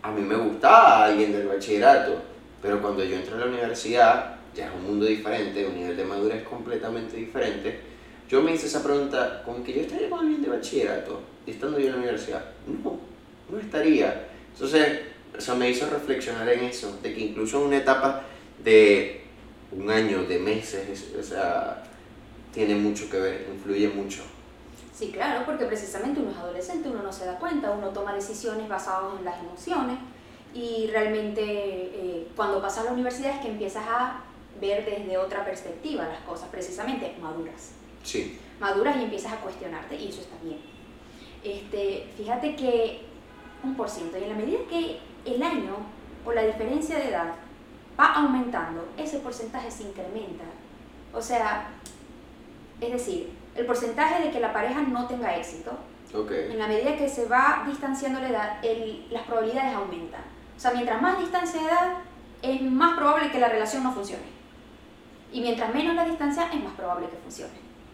a mí me gustaba alguien del bachillerato, pero cuando yo entré a la universidad, ya es un mundo diferente, un nivel de madurez completamente diferente. Yo me hice esa pregunta, ¿con que yo estaría con alguien de bachillerato estando yo en la universidad? No, no estaría. Entonces, eso me hizo reflexionar en eso, de que incluso en una etapa de un año, de meses, es- o sea, tiene mucho que ver, influye mucho. Sí, claro, porque precisamente uno es adolescente, uno no se da cuenta, uno toma decisiones basadas en las emociones y realmente eh, cuando pasas a la universidad es que empiezas a ver desde otra perspectiva las cosas, precisamente maduras. Sí, maduras y empiezas a cuestionarte y eso está bien. Este, fíjate que un por ciento y en la medida que el año o la diferencia de edad va aumentando, ese porcentaje se incrementa. O sea, es decir, el porcentaje de que la pareja no tenga éxito, ok. en la medida que se va distanciando la edad, el- las probabilidades aumentan. O sea, mientras más distancia de edad, es más probable que la relación no funcione. Y mientras menos la distancia, es más probable que funcione.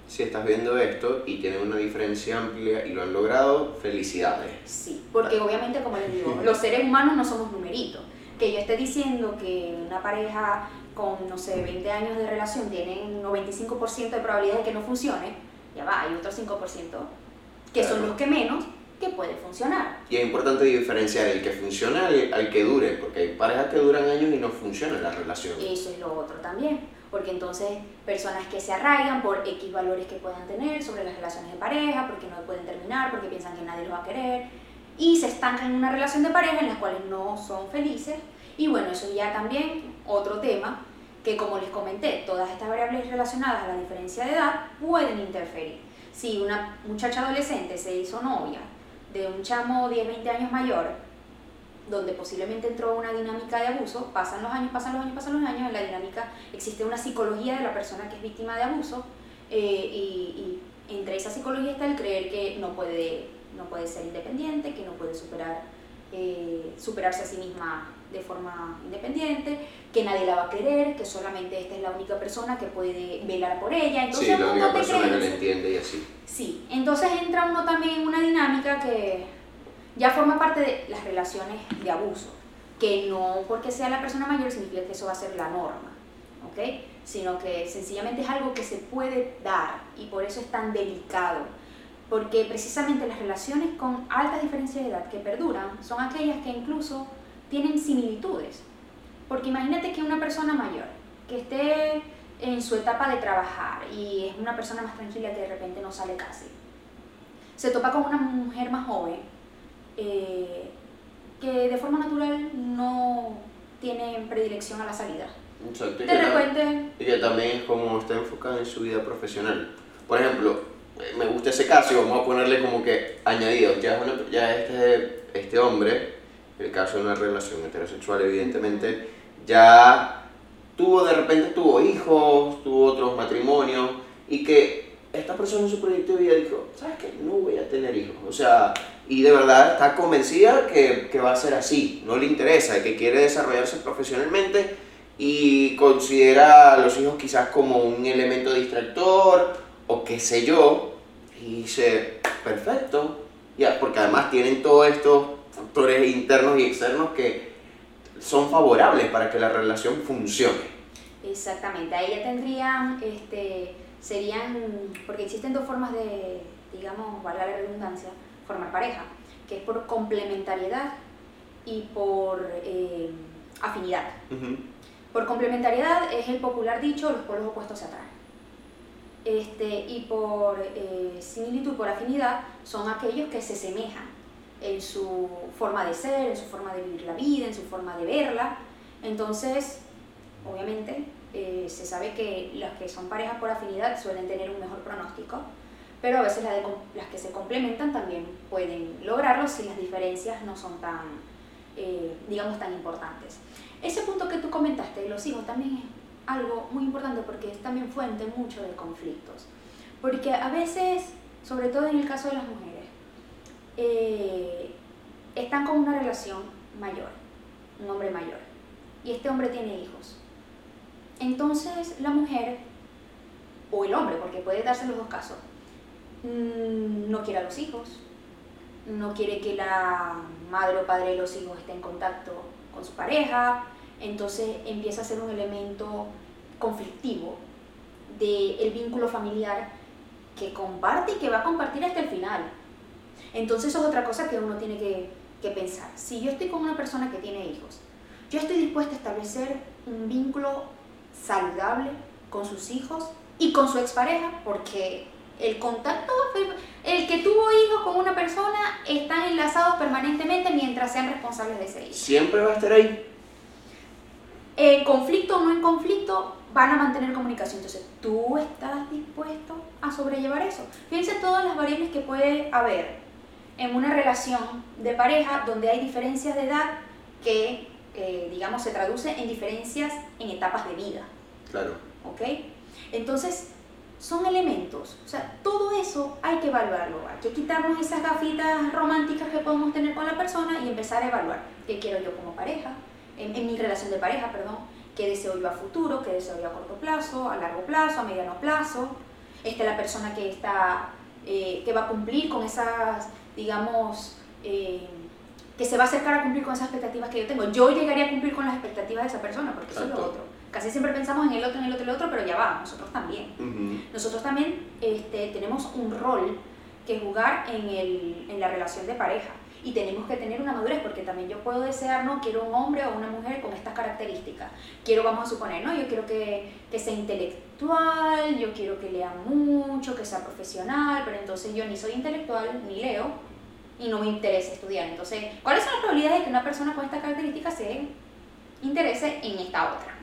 Si estás viendo esto y tienen una diferencia amplia y lo han logrado, felicidades. Sí, porque obviamente, como les digo, [laughs] los seres humanos no somos numeritos. Que yo esté diciendo que una pareja con, no sé, 20 años de relación tiene un 95% de probabilidad de que no funcione, ya va, hay otro 5% que son Claro. los que menos que puede funcionar. Y es importante diferenciar el que funciona al, al que dure, porque hay parejas que duran años y no funciona la relación. Eso es lo otro también, porque entonces personas que se arraigan por X valores que puedan tener sobre las relaciones de pareja, porque no pueden terminar, porque piensan que nadie los va a querer, y se estancan en una relación de pareja en las cuales no son felices. Y bueno, eso ya también otro tema, que como les comenté, todas estas variables relacionadas a la diferencia de edad pueden interferir. Si una muchacha adolescente se hizo novia de un chamo 10, 20 años mayor, donde posiblemente entró una dinámica de abuso, pasan los años, pasan los años, pasan los años, en la dinámica existe una psicología de la persona que es víctima de abuso eh, y, y entre esa psicología está el creer que no puede, no puede ser independiente, que no puede superar, eh, superarse a sí misma de forma independiente, que nadie la va a querer, que solamente esta es la única persona que puede velar por ella. Entonces, Sí, la única persona que creencias. entiende y así. Sí, entonces entra uno también en una dinámica que ya forma parte de las relaciones de abuso, que no porque sea la persona mayor significa que eso va a ser la norma, ¿ok? Sino que sencillamente es algo que se puede dar y por eso es tan delicado, porque precisamente las relaciones con altas diferencias de edad que perduran son aquellas que incluso tienen similitudes. Porque imagínate que una persona mayor, que esté en su etapa de trabajar y es una persona más tranquila que de repente no sale casi, se topa con una mujer más joven eh, que de forma natural no tiene predilección a la salida. Exacto. De repente, Y que también es como está enfocada en su vida profesional. Por ejemplo, eh, me gusta ese caso y vamos a ponerle como que añadido. Ya, es una- ya este, este hombre, el caso de una relación heterosexual evidentemente, ya tuvo de repente tuvo hijos, tuvo otros matrimonios y que esta persona en su proyecto de vida dijo, ¿sabes qué? No voy a tener hijos. O sea, y de verdad está convencida que, que va a ser así, no le interesa, que quiere desarrollarse profesionalmente y considera a los hijos quizás como un elemento distractor o qué sé yo, y dice, perfecto, ya, porque además tienen todos estos factores internos y externos que son favorables para que la relación funcione. exactamente, ahí ya tendrían, este, serían, porque existen dos formas de, digamos, valga la redundancia, formar pareja, que es por complementariedad y por eh, afinidad. Por complementariedad es el popular dicho, los polos opuestos se atraen. Este, y por eh, similitud, por afinidad, son aquellos que se semejan en su forma de ser, en su forma de vivir la vida, en su forma de verla. Entonces, obviamente, eh, se sabe que las que son parejas por afinidad suelen tener un mejor pronóstico, pero a veces de las que se complementan también pueden lograrlo si las diferencias no son tan, eh, digamos, tan importantes. Ese punto que tú comentaste de los hijos también es algo muy importante porque es también fuente mucho de conflictos. Porque a veces, sobre todo en el caso de las mujeres, eh, están con una relación mayor, un hombre mayor, y este hombre tiene hijos. Entonces la mujer, o el hombre, porque puede darse los dos casos, no quiere a los hijos, no quiere que la madre o padre de los hijos esté en contacto con su pareja, entonces empieza a ser un elemento conflictivo del vínculo familiar que comparte y que va a compartir hasta el final. Entonces eso es otra cosa que uno tiene que, que pensar. Si yo estoy con una persona que tiene hijos, yo estoy dispuesta a establecer un vínculo saludable con sus hijos y con su expareja, porque el contacto, el que tuvo hijos con una persona, están enlazados permanentemente mientras sean responsables de ese hijo. Siempre va a estar ahí. En conflicto o no en conflicto, van a mantener comunicación. Entonces, ¿tú estás dispuesto a sobrellevar eso? Fíjense todas las variables que puede haber en una relación de pareja donde hay diferencias de edad que, eh, digamos, se traduce en diferencias en etapas de vida. Claro. ¿ok? Entonces, son elementos, o sea, todo eso hay que evaluarlo, hay que quitarnos esas gafitas románticas que podemos tener con la persona y empezar a evaluar qué quiero yo como pareja, en, en mi relación de pareja, perdón, qué deseo yo a futuro, qué deseo yo a corto plazo, a largo plazo, a mediano plazo, esta es la persona que está, eh, que va a cumplir con esas, digamos, eh, que se va a acercar a cumplir con esas expectativas que yo tengo. Yo llegaría a cumplir con las expectativas de esa persona, porque eso es lo otro. Casi siempre pensamos en el otro, en el otro, en el otro, pero ya va, nosotros también. Ujú. Nosotros también este, tenemos un rol que jugar en, el, en la relación de pareja y tenemos que tener una madurez porque también yo puedo desear, no, quiero un hombre o una mujer con estas características. Quiero, vamos a suponer, no, yo quiero que, que sea intelectual, yo quiero que lea mucho, que sea profesional, pero entonces yo ni soy intelectual, ni leo y no me interesa estudiar. Entonces, ¿cuáles son las probabilidades de que una persona con estas características se interese en esta otra?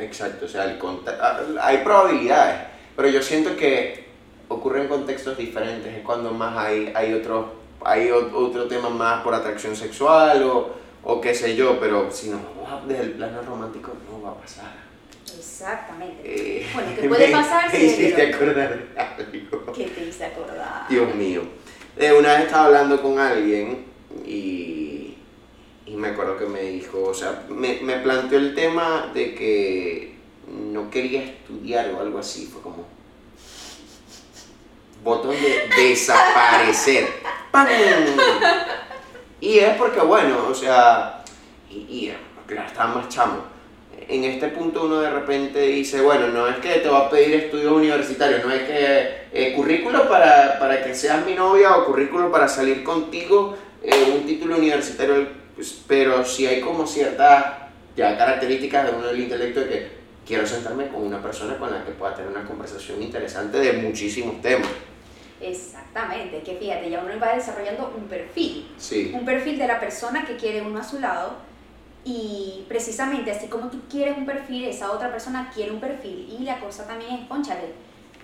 Exacto, o sea, el ah, hay probabilidades, pero yo siento que ocurre en contextos diferentes, es cuando más hay, hay, otro, hay otro tema más por atracción sexual o, o qué sé yo, pero si nos vamos desde el plano romántico no va a pasar. Exactamente. Eh, Bueno, ¿qué [laughs] puede [laughs] me- pasar Me hiciste de acordar de algo. ¿Qué te hice acordar? Dios mío. Eh, una vez estaba hablando con alguien y, y me acuerdo que me dijo, o sea, me, me planteó el tema de que no quería estudiar o algo así. Fue como. Botón de [laughs] desaparecer. ¡Pam! Y es porque, bueno, o sea, y, y claro, estaba más chamo. En este punto uno de repente dice, bueno, no es que te va a pedir estudios universitarios, no es que eh, currículo para, para que seas mi novia o currículo para salir contigo, eh, un título universitario, pues, pero sí hay como ciertas ya características de uno del intelecto de que quiero sentarme con una persona con la que pueda tener una conversación interesante de muchísimos temas. Exactamente, que fíjate, ya uno va desarrollando un perfil. Sí. Un perfil de la persona que quiere uno a su lado y precisamente así como tú quieres un perfil, esa otra persona quiere un perfil y la cosa también es, conchale,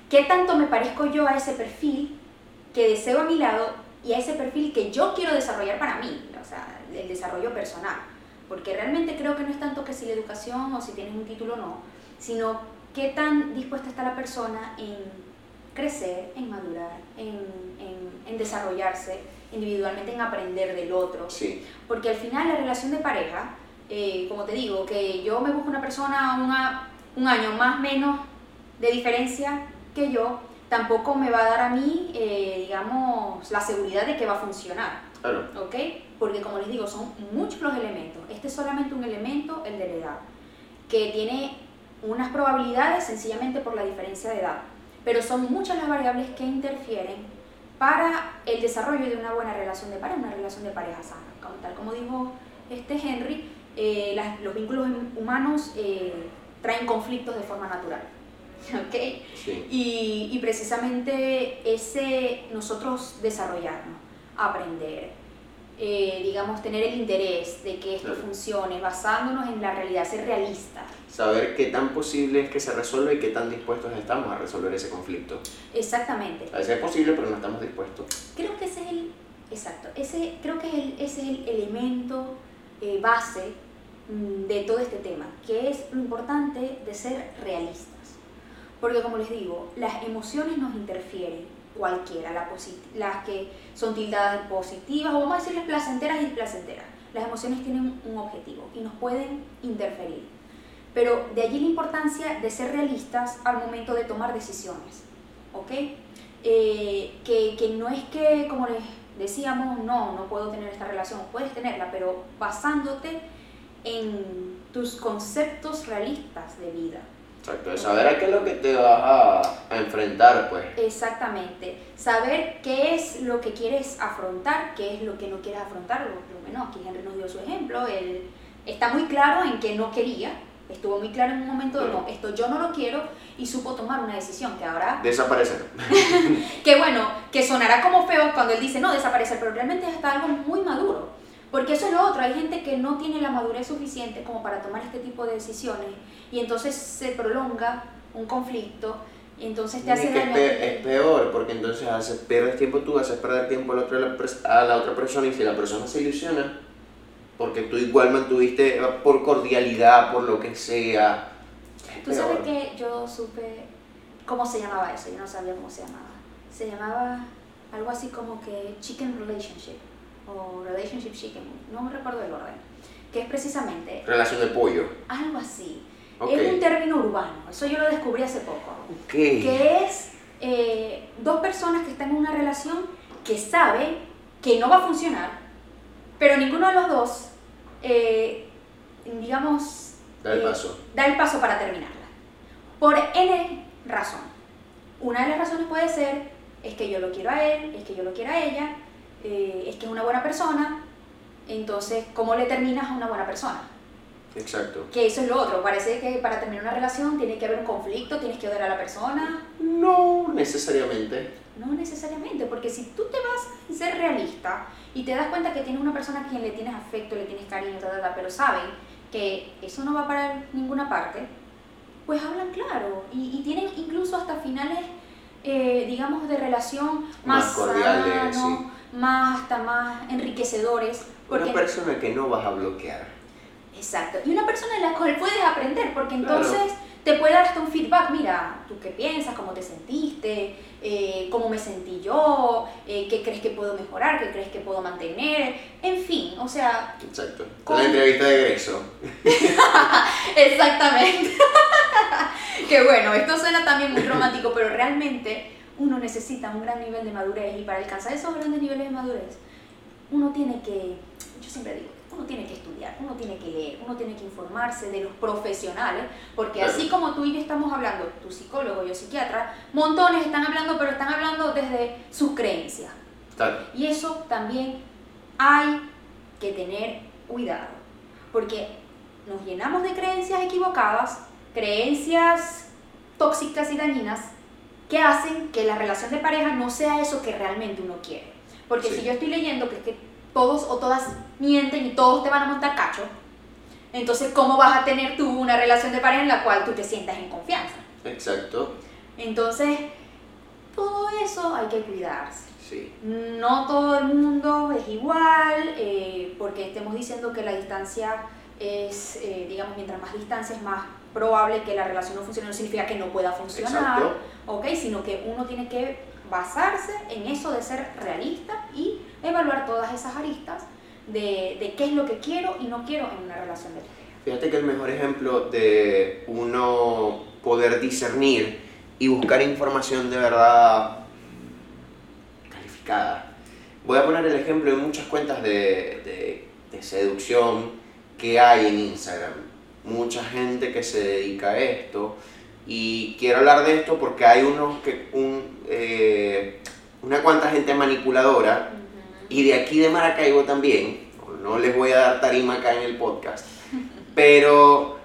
¿qué tanto me parezco yo a ese perfil que deseo a mi lado y a ese perfil que yo quiero desarrollar para mí? El desarrollo personal. Porque realmente creo que no es tanto que si la educación o si tienes un título o no, sino qué tan dispuesta está la persona en crecer, en madurar, en, en, en desarrollarse individualmente, en aprender del otro. Sí. Porque al final la relación de pareja, eh, como te digo, que yo me busco una persona una, un año más menos de diferencia que yo, tampoco me va a dar a mí, eh, digamos, la seguridad de que va a funcionar. Claro. ¿Ok? Porque como les digo, son muchos los elementos. Este es solamente un elemento, el de la edad, que tiene unas probabilidades sencillamente por la diferencia de edad. Pero son muchas las variables que interfieren para el desarrollo de una buena relación de pareja, una relación de pareja sana. Como, tal como dijo este Henry, eh, las- los vínculos humanos eh, traen conflictos de forma natural. [laughs] ¿Ok? Sí. Y, y precisamente ese nosotros desarrollarnos, aprender, digamos, tener el interés de que esto Claro. funcione, basándonos en la realidad, ser realistas. Saber qué tan posible es que se resuelva y qué tan dispuestos estamos a resolver ese conflicto. Exactamente. A veces es posible, pero no estamos dispuestos. Creo que ese es el, exacto, ese, creo que es el- ese es el elemento eh, base mm, de todo este tema, que es lo importante de ser realistas. Porque como les digo, las emociones nos interfieren, cualquiera, la las que son tildadas positivas, o vamos a decirles placenteras y displacenteras. Las emociones tienen un objetivo y nos pueden interferir. Pero de allí la importancia de ser realistas al momento de tomar decisiones. ¿Ok? Eh, que, que no es que, como les decíamos, no, no puedo tener esta relación, puedes tenerla, pero basándote en tus conceptos realistas de vida. Exacto, de saber a qué es lo que te vas a, a enfrentar, pues. Exactamente. Saber qué es lo que quieres afrontar, qué es lo que no quieres afrontar. Lo, lo menos, aquí Henry nos dio su ejemplo. Él está muy claro en que no quería. Estuvo muy claro en un momento de no, esto yo no lo quiero y supo tomar una decisión que ahora Desaparecer. [laughs] Que bueno, que sonará como feo cuando él dice no desaparecer, pero realmente es hasta algo muy maduro. Porque eso es lo otro, hay gente que no tiene la madurez suficiente como para tomar este tipo de decisiones y entonces se prolonga un conflicto y entonces te hace es, daño. a pe- ti. es peor, porque entonces haces, pierdes tiempo tú, haces perder tiempo a la, otra, a la otra persona y si la persona se ilusiona, porque tú igual mantuviste eh, por cordialidad, por lo que sea. es Tú sabes peor. que yo supe cómo se llamaba eso, yo no sabía cómo se llamaba. Se llamaba algo así como que chicken relationship o relationship chicken, no me recuerdo el orden, que es precisamente Relación de pollo. algo así. Ok. Es un término urbano, eso yo lo descubrí hace poco. Ok. Que es eh, dos personas que están en una relación que saben que no va a funcionar, pero ninguno de los dos, eh, digamos, Da el eh, paso. da el paso para terminarla. Por N razón. Una de las razones puede ser, es que yo lo quiero a él, es que yo lo quiero a ella, eh, es que es una buena persona, entonces, ¿cómo le terminas a una buena persona? Exacto. Que eso es lo otro, parece que para terminar una relación tiene que haber un conflicto, tienes que odiar a la persona. No necesariamente. No necesariamente, porque si tú te vas a ser realista y te das cuenta que tienes una persona a quien le tienes afecto, le tienes cariño, ta, ta, ta, pero saben que eso no va para ninguna parte, pues hablan claro y, y tienen incluso hasta finales, eh, digamos, de relación más, Más cordiales, sí. Más hasta más enriquecedores. Porque, Una persona que no vas a bloquear. Exacto. Y una persona en la cual puedes aprender, porque Claro. entonces te puede dar hasta un feedback. Mira, tú qué piensas, cómo te sentiste, eh, cómo me sentí yo, eh, qué crees que puedo mejorar, qué crees que puedo mantener. En fin, o sea, Exacto. Con- La entrevista de egreso. [laughs] exactamente. [laughs] que bueno, esto suena también muy romántico, pero realmente uno necesita un gran nivel de madurez y para alcanzar esos grandes niveles de madurez, uno tiene que, yo siempre digo, uno tiene que estudiar, uno tiene que leer, uno tiene que informarse de los profesionales, porque Claro. así como tú y yo estamos hablando, tu psicólogo, yo psiquiatra, montones están hablando, pero están hablando desde sus creencias. Claro. Y eso también hay que tener cuidado, porque nos llenamos de creencias equivocadas, creencias tóxicas y dañinas, que hacen que la relación de pareja no sea eso que realmente uno quiere. Porque Sí. si yo estoy leyendo que, que todos o todas mienten y todos te van a montar cacho, entonces ¿cómo vas a tener tú una relación de pareja en la cual tú te sientas en confianza? Exacto. Entonces, todo eso hay que cuidarse. Sí. No todo el mundo es igual, eh, porque estemos diciendo que la distancia es, eh, digamos, mientras más distancia es más probable que la relación no funcione, no significa que no pueda funcionar, Exacto. ¿ok? Sino que uno tiene que basarse en eso de ser realista y evaluar todas esas aristas de, de qué es lo que quiero y no quiero en una relación de pareja. Fíjate que el mejor ejemplo de uno poder discernir y buscar información de verdad calificada. Voy a poner el ejemplo de muchas cuentas de, de- de seducción que hay en Instagram. Mucha gente que se dedica a esto. Y quiero hablar de esto porque hay unos que, un, eh, una cuanta gente manipuladora y de aquí de Maracaibo también, no les voy a dar tarima acá en el podcast, pero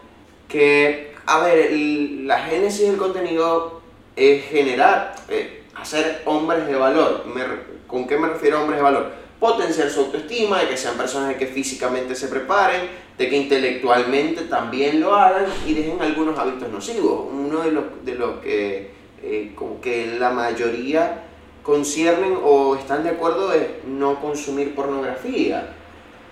que, a ver, la génesis del contenido es generar, eh, hacer hombres de valor. Me ¿Con qué me refiero a hombres de valor? Potenciar su autoestima, de que sean personas que físicamente se preparen, de que intelectualmente también lo hagan y dejen algunos hábitos nocivos. Uno de los, de los que, eh, como que la mayoría conciernen o están de acuerdo es no consumir pornografía.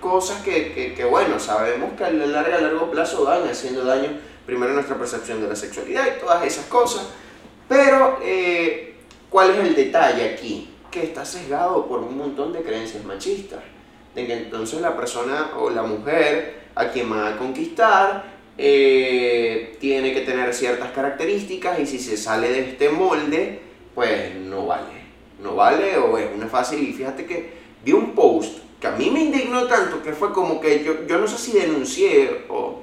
Cosas que, que, bueno, sabemos que a la larga, a largo plazo van haciendo daño primero nuestra percepción de la sexualidad y todas esas cosas. Pero, eh, ¿cuál es el detalle aquí? Que está sesgado por un montón de creencias machistas. De que entonces la persona o la mujer a quien va a conquistar eh, tiene que tener ciertas características y si se sale de este molde, pues no vale. No vale o es una fácil. Y fíjate que vi un post que a mí me indignó tanto que fue como que yo, yo no sé si denuncié o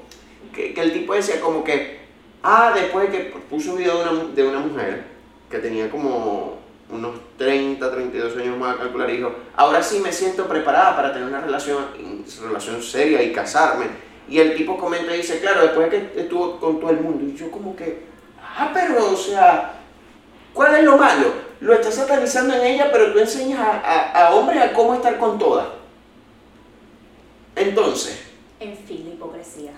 que, que el tipo decía como que, ah, después de que puso un video de una, de una mujer que tenía como unos 30, 32 años más a calcular y dijo, ahora sí me siento preparada para tener una relación, relación seria y casarme. Y el tipo comenta y dice, claro, después de que estuvo con todo el mundo. Y yo como que, ah, pero, o sea, ¿cuál es lo malo? Lo estás satanizando en ella, pero tú enseñas a, a, a hombres a cómo estar con todas. Entonces, En fin, la hipocresía.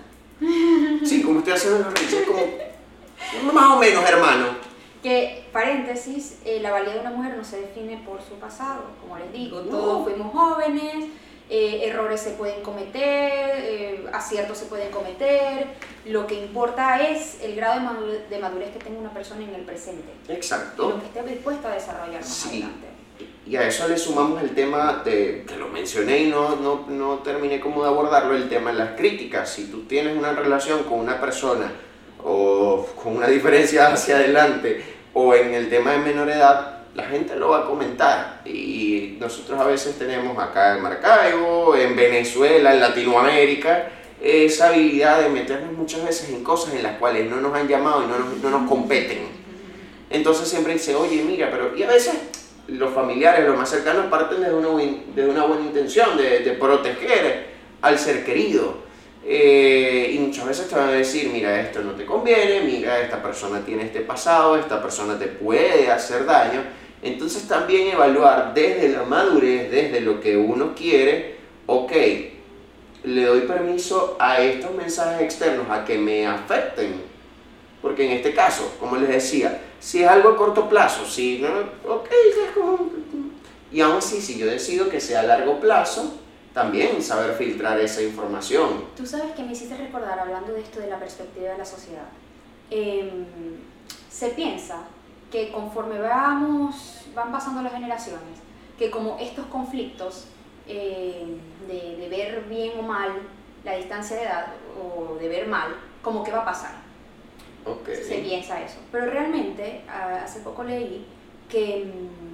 sí, como estoy haciendo los como, más o menos, hermano. Que, paréntesis, eh, la valía de una mujer no se define por su pasado, como les digo, No. todos fuimos jóvenes, eh, errores se pueden cometer, eh, aciertos se pueden cometer, lo que importa es el grado de madurez, de madurez que tenga una persona en el presente y Exacto. lo que esté dispuesta a desarrollar más Sí. adelante. Y a eso le sumamos el tema de, que lo mencioné y no, no, no terminé como de abordarlo, el tema de las críticas. Si tú tienes una relación con una persona o con una [laughs] diferencia hacia adelante o en el tema de menor edad, la gente lo va a comentar. Y nosotros a veces tenemos acá en Maracaibo, en Venezuela, en Latinoamérica, esa habilidad de meternos muchas veces en cosas en las cuales no nos han llamado y no nos, no nos competen. Entonces siempre dice, oye, mira, pero... Y a veces los familiares, los más cercanos, parten desde una, una buena intención, de, de proteger al ser querido. Eh, y muchas veces te van a decir, mira, esto no te conviene, mira, esta persona tiene este pasado, esta persona te puede hacer daño. Entonces también evaluar desde la madurez, desde lo que uno quiere, ok, le doy permiso a estos mensajes externos a que me afecten. Porque en este caso, como les decía, si es algo a corto plazo, si no, ok, es como... Y aún así, si yo decido que sea a largo plazo, también saber filtrar esa información. Tú sabes que me hiciste recordar, hablando de esto de la perspectiva de la sociedad, em, se piensa que conforme vamos, van pasando las generaciones, que como estos conflictos em, de, de ver bien o mal la distancia de edad o de ver mal, como que va a pasar. Ok. Se piensa eso. Pero realmente, hace poco leí que mm,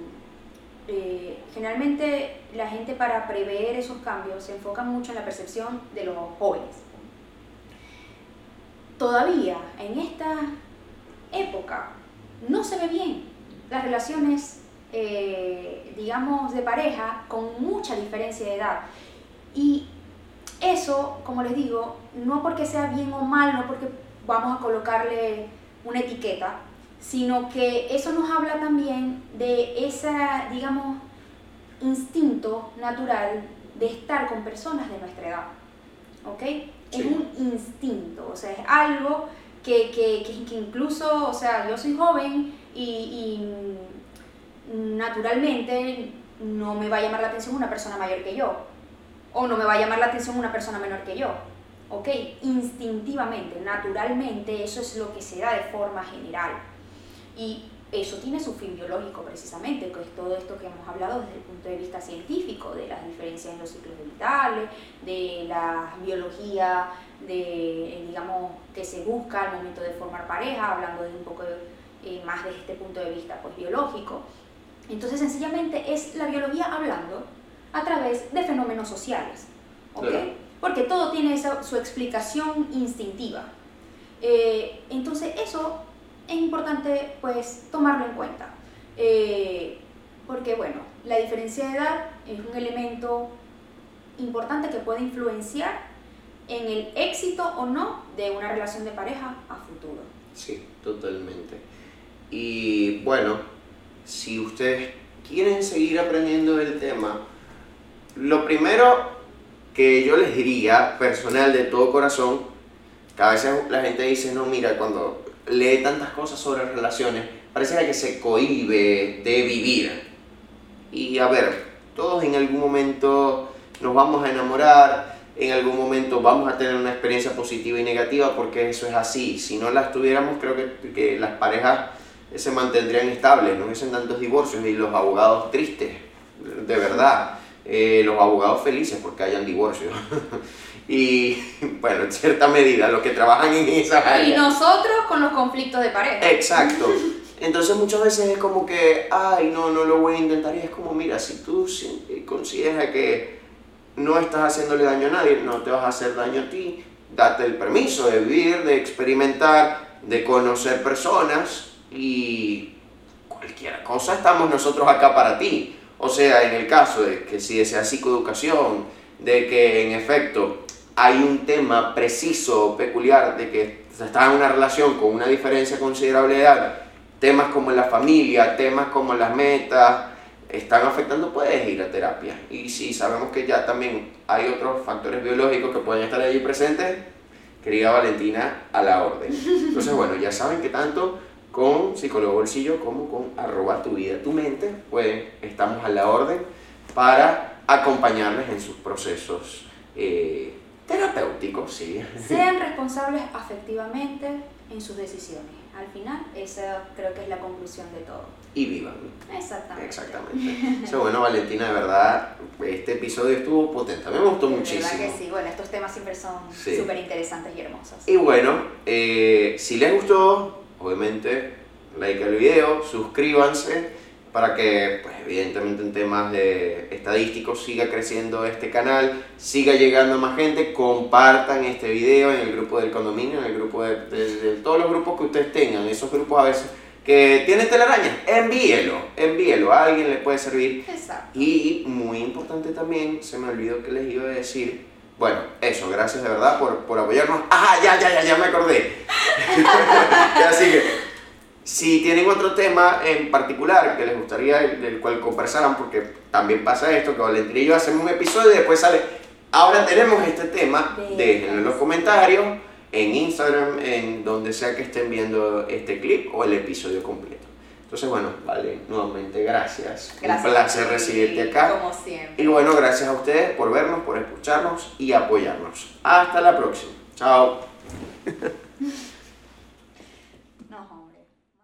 eh, generalmente la gente para prever esos cambios se enfoca mucho en la percepción de los jóvenes. Todavía en esta época no se ve bien las relaciones, eh, digamos, de pareja con mucha diferencia de edad. Y eso, como les digo, no porque sea bien o mal, no porque vamos a colocarle una etiqueta, sino que eso nos habla también de ese, digamos, instinto natural de estar con personas de nuestra edad. ¿Ok? Es un instinto, o sea, es algo que, que, que, incluso, o sea, yo soy joven y, y naturalmente no me va a llamar la atención una persona mayor que yo, o no me va a llamar la atención una persona menor que yo. ¿Ok? Instintivamente, naturalmente, eso es lo que se da de forma general. Y eso tiene su fin biológico precisamente, que es todo esto que hemos hablado desde el punto de vista científico, de las diferencias en los ciclos vitales, de la biología, de, digamos, que se busca al momento de formar pareja, hablando de un poco eh, más de este punto de vista pues, biológico. Entonces, sencillamente es la biología hablando a través de fenómenos sociales, ¿ok? Porque todo tiene esa, su explicación instintiva. Eh, entonces, eso es importante pues tomarlo en cuenta. Eh, porque bueno, la diferencia de edad es un elemento importante que puede influenciar en el éxito o no de una relación de pareja a futuro. Sí, totalmente. Y bueno, si ustedes quieren seguir aprendiendo del tema, lo primero que yo les diría, personal de todo corazón, que a veces la gente dice, no, mira, cuando lee tantas cosas sobre relaciones, parece que se cohíbe de vivir. Y a ver, todos en algún momento nos vamos a enamorar, en algún momento vamos a tener una experiencia positiva y negativa porque eso es así. Si no las tuviéramos, creo que, que las parejas se mantendrían estables, no hubiesen tantos divorcios y los abogados tristes, de verdad. Eh, los abogados felices porque hayan divorcios. [laughs] y [laughs] bueno, en cierta medida, los que trabajan en esa área. Y nosotros con los conflictos de pareja. Exacto. [laughs] Entonces muchas veces es como que, ay, no, no lo voy a intentar. Y es como, mira, si tú consideras que no estás haciéndole daño a nadie, no te vas a hacer daño a ti, date el permiso de vivir, de experimentar, de conocer personas y cualquier cosa estamos nosotros acá para ti. O sea, en el caso de que si deseas psicoeducación, de que en efecto hay un tema preciso, peculiar, de que estás en una relación con una diferencia considerable de edad, temas como la familia, temas como las metas, están afectando, puedes ir a terapia. Y si sabemos que ya también hay otros factores biológicos que pueden estar allí presentes, querida Valentina, a la orden. Entonces, bueno, ya saben que tanto con Psicólogo Bolsillo como con arroba tu vida, tu mente, pues estamos a la orden para acompañarles en sus procesos eh, terapéuticos, sí. Sean responsables afectivamente en sus decisiones. Al final, esa creo que es la conclusión de todo. Y vivan. Exactamente. Exactamente. bueno, Valentina, de verdad, este episodio estuvo potente. Me gustó muchísimo. De verdad que sí. Bueno, estos temas siempre son súper interesantes y hermosos. Y bueno, eh, si les gustó, obviamente, like al video, suscríbanse para que, pues evidentemente en temas de estadísticos siga creciendo este canal, siga llegando a más gente, compartan este video en el grupo del condominio, en el grupo de, todos los grupos que ustedes tengan, esos grupos a veces que tienen telaraña, envíelo, envíelo, a alguien le puede servir. Exacto. Y muy importante también, se me olvidó que les iba a decir, bueno, eso, gracias de verdad por, por apoyarnos. Ah, ya, ya, ya, ya me acordé. [laughs] Así que, si tienen otro tema en particular que les gustaría del cual conversaran, porque también pasa esto, que Valentina y yo hacemos un episodio y después sale, ahora tenemos este tema, déjenlo en los comentarios, en Instagram, en donde sea que estén viendo este clip o el episodio completo. Entonces, bueno, vale, nuevamente gracias. gracias Un placer recibirte acá. Como siempre. Y bueno, gracias a ustedes por vernos, por escucharnos y apoyarnos. Hasta la próxima. Chao. [laughs]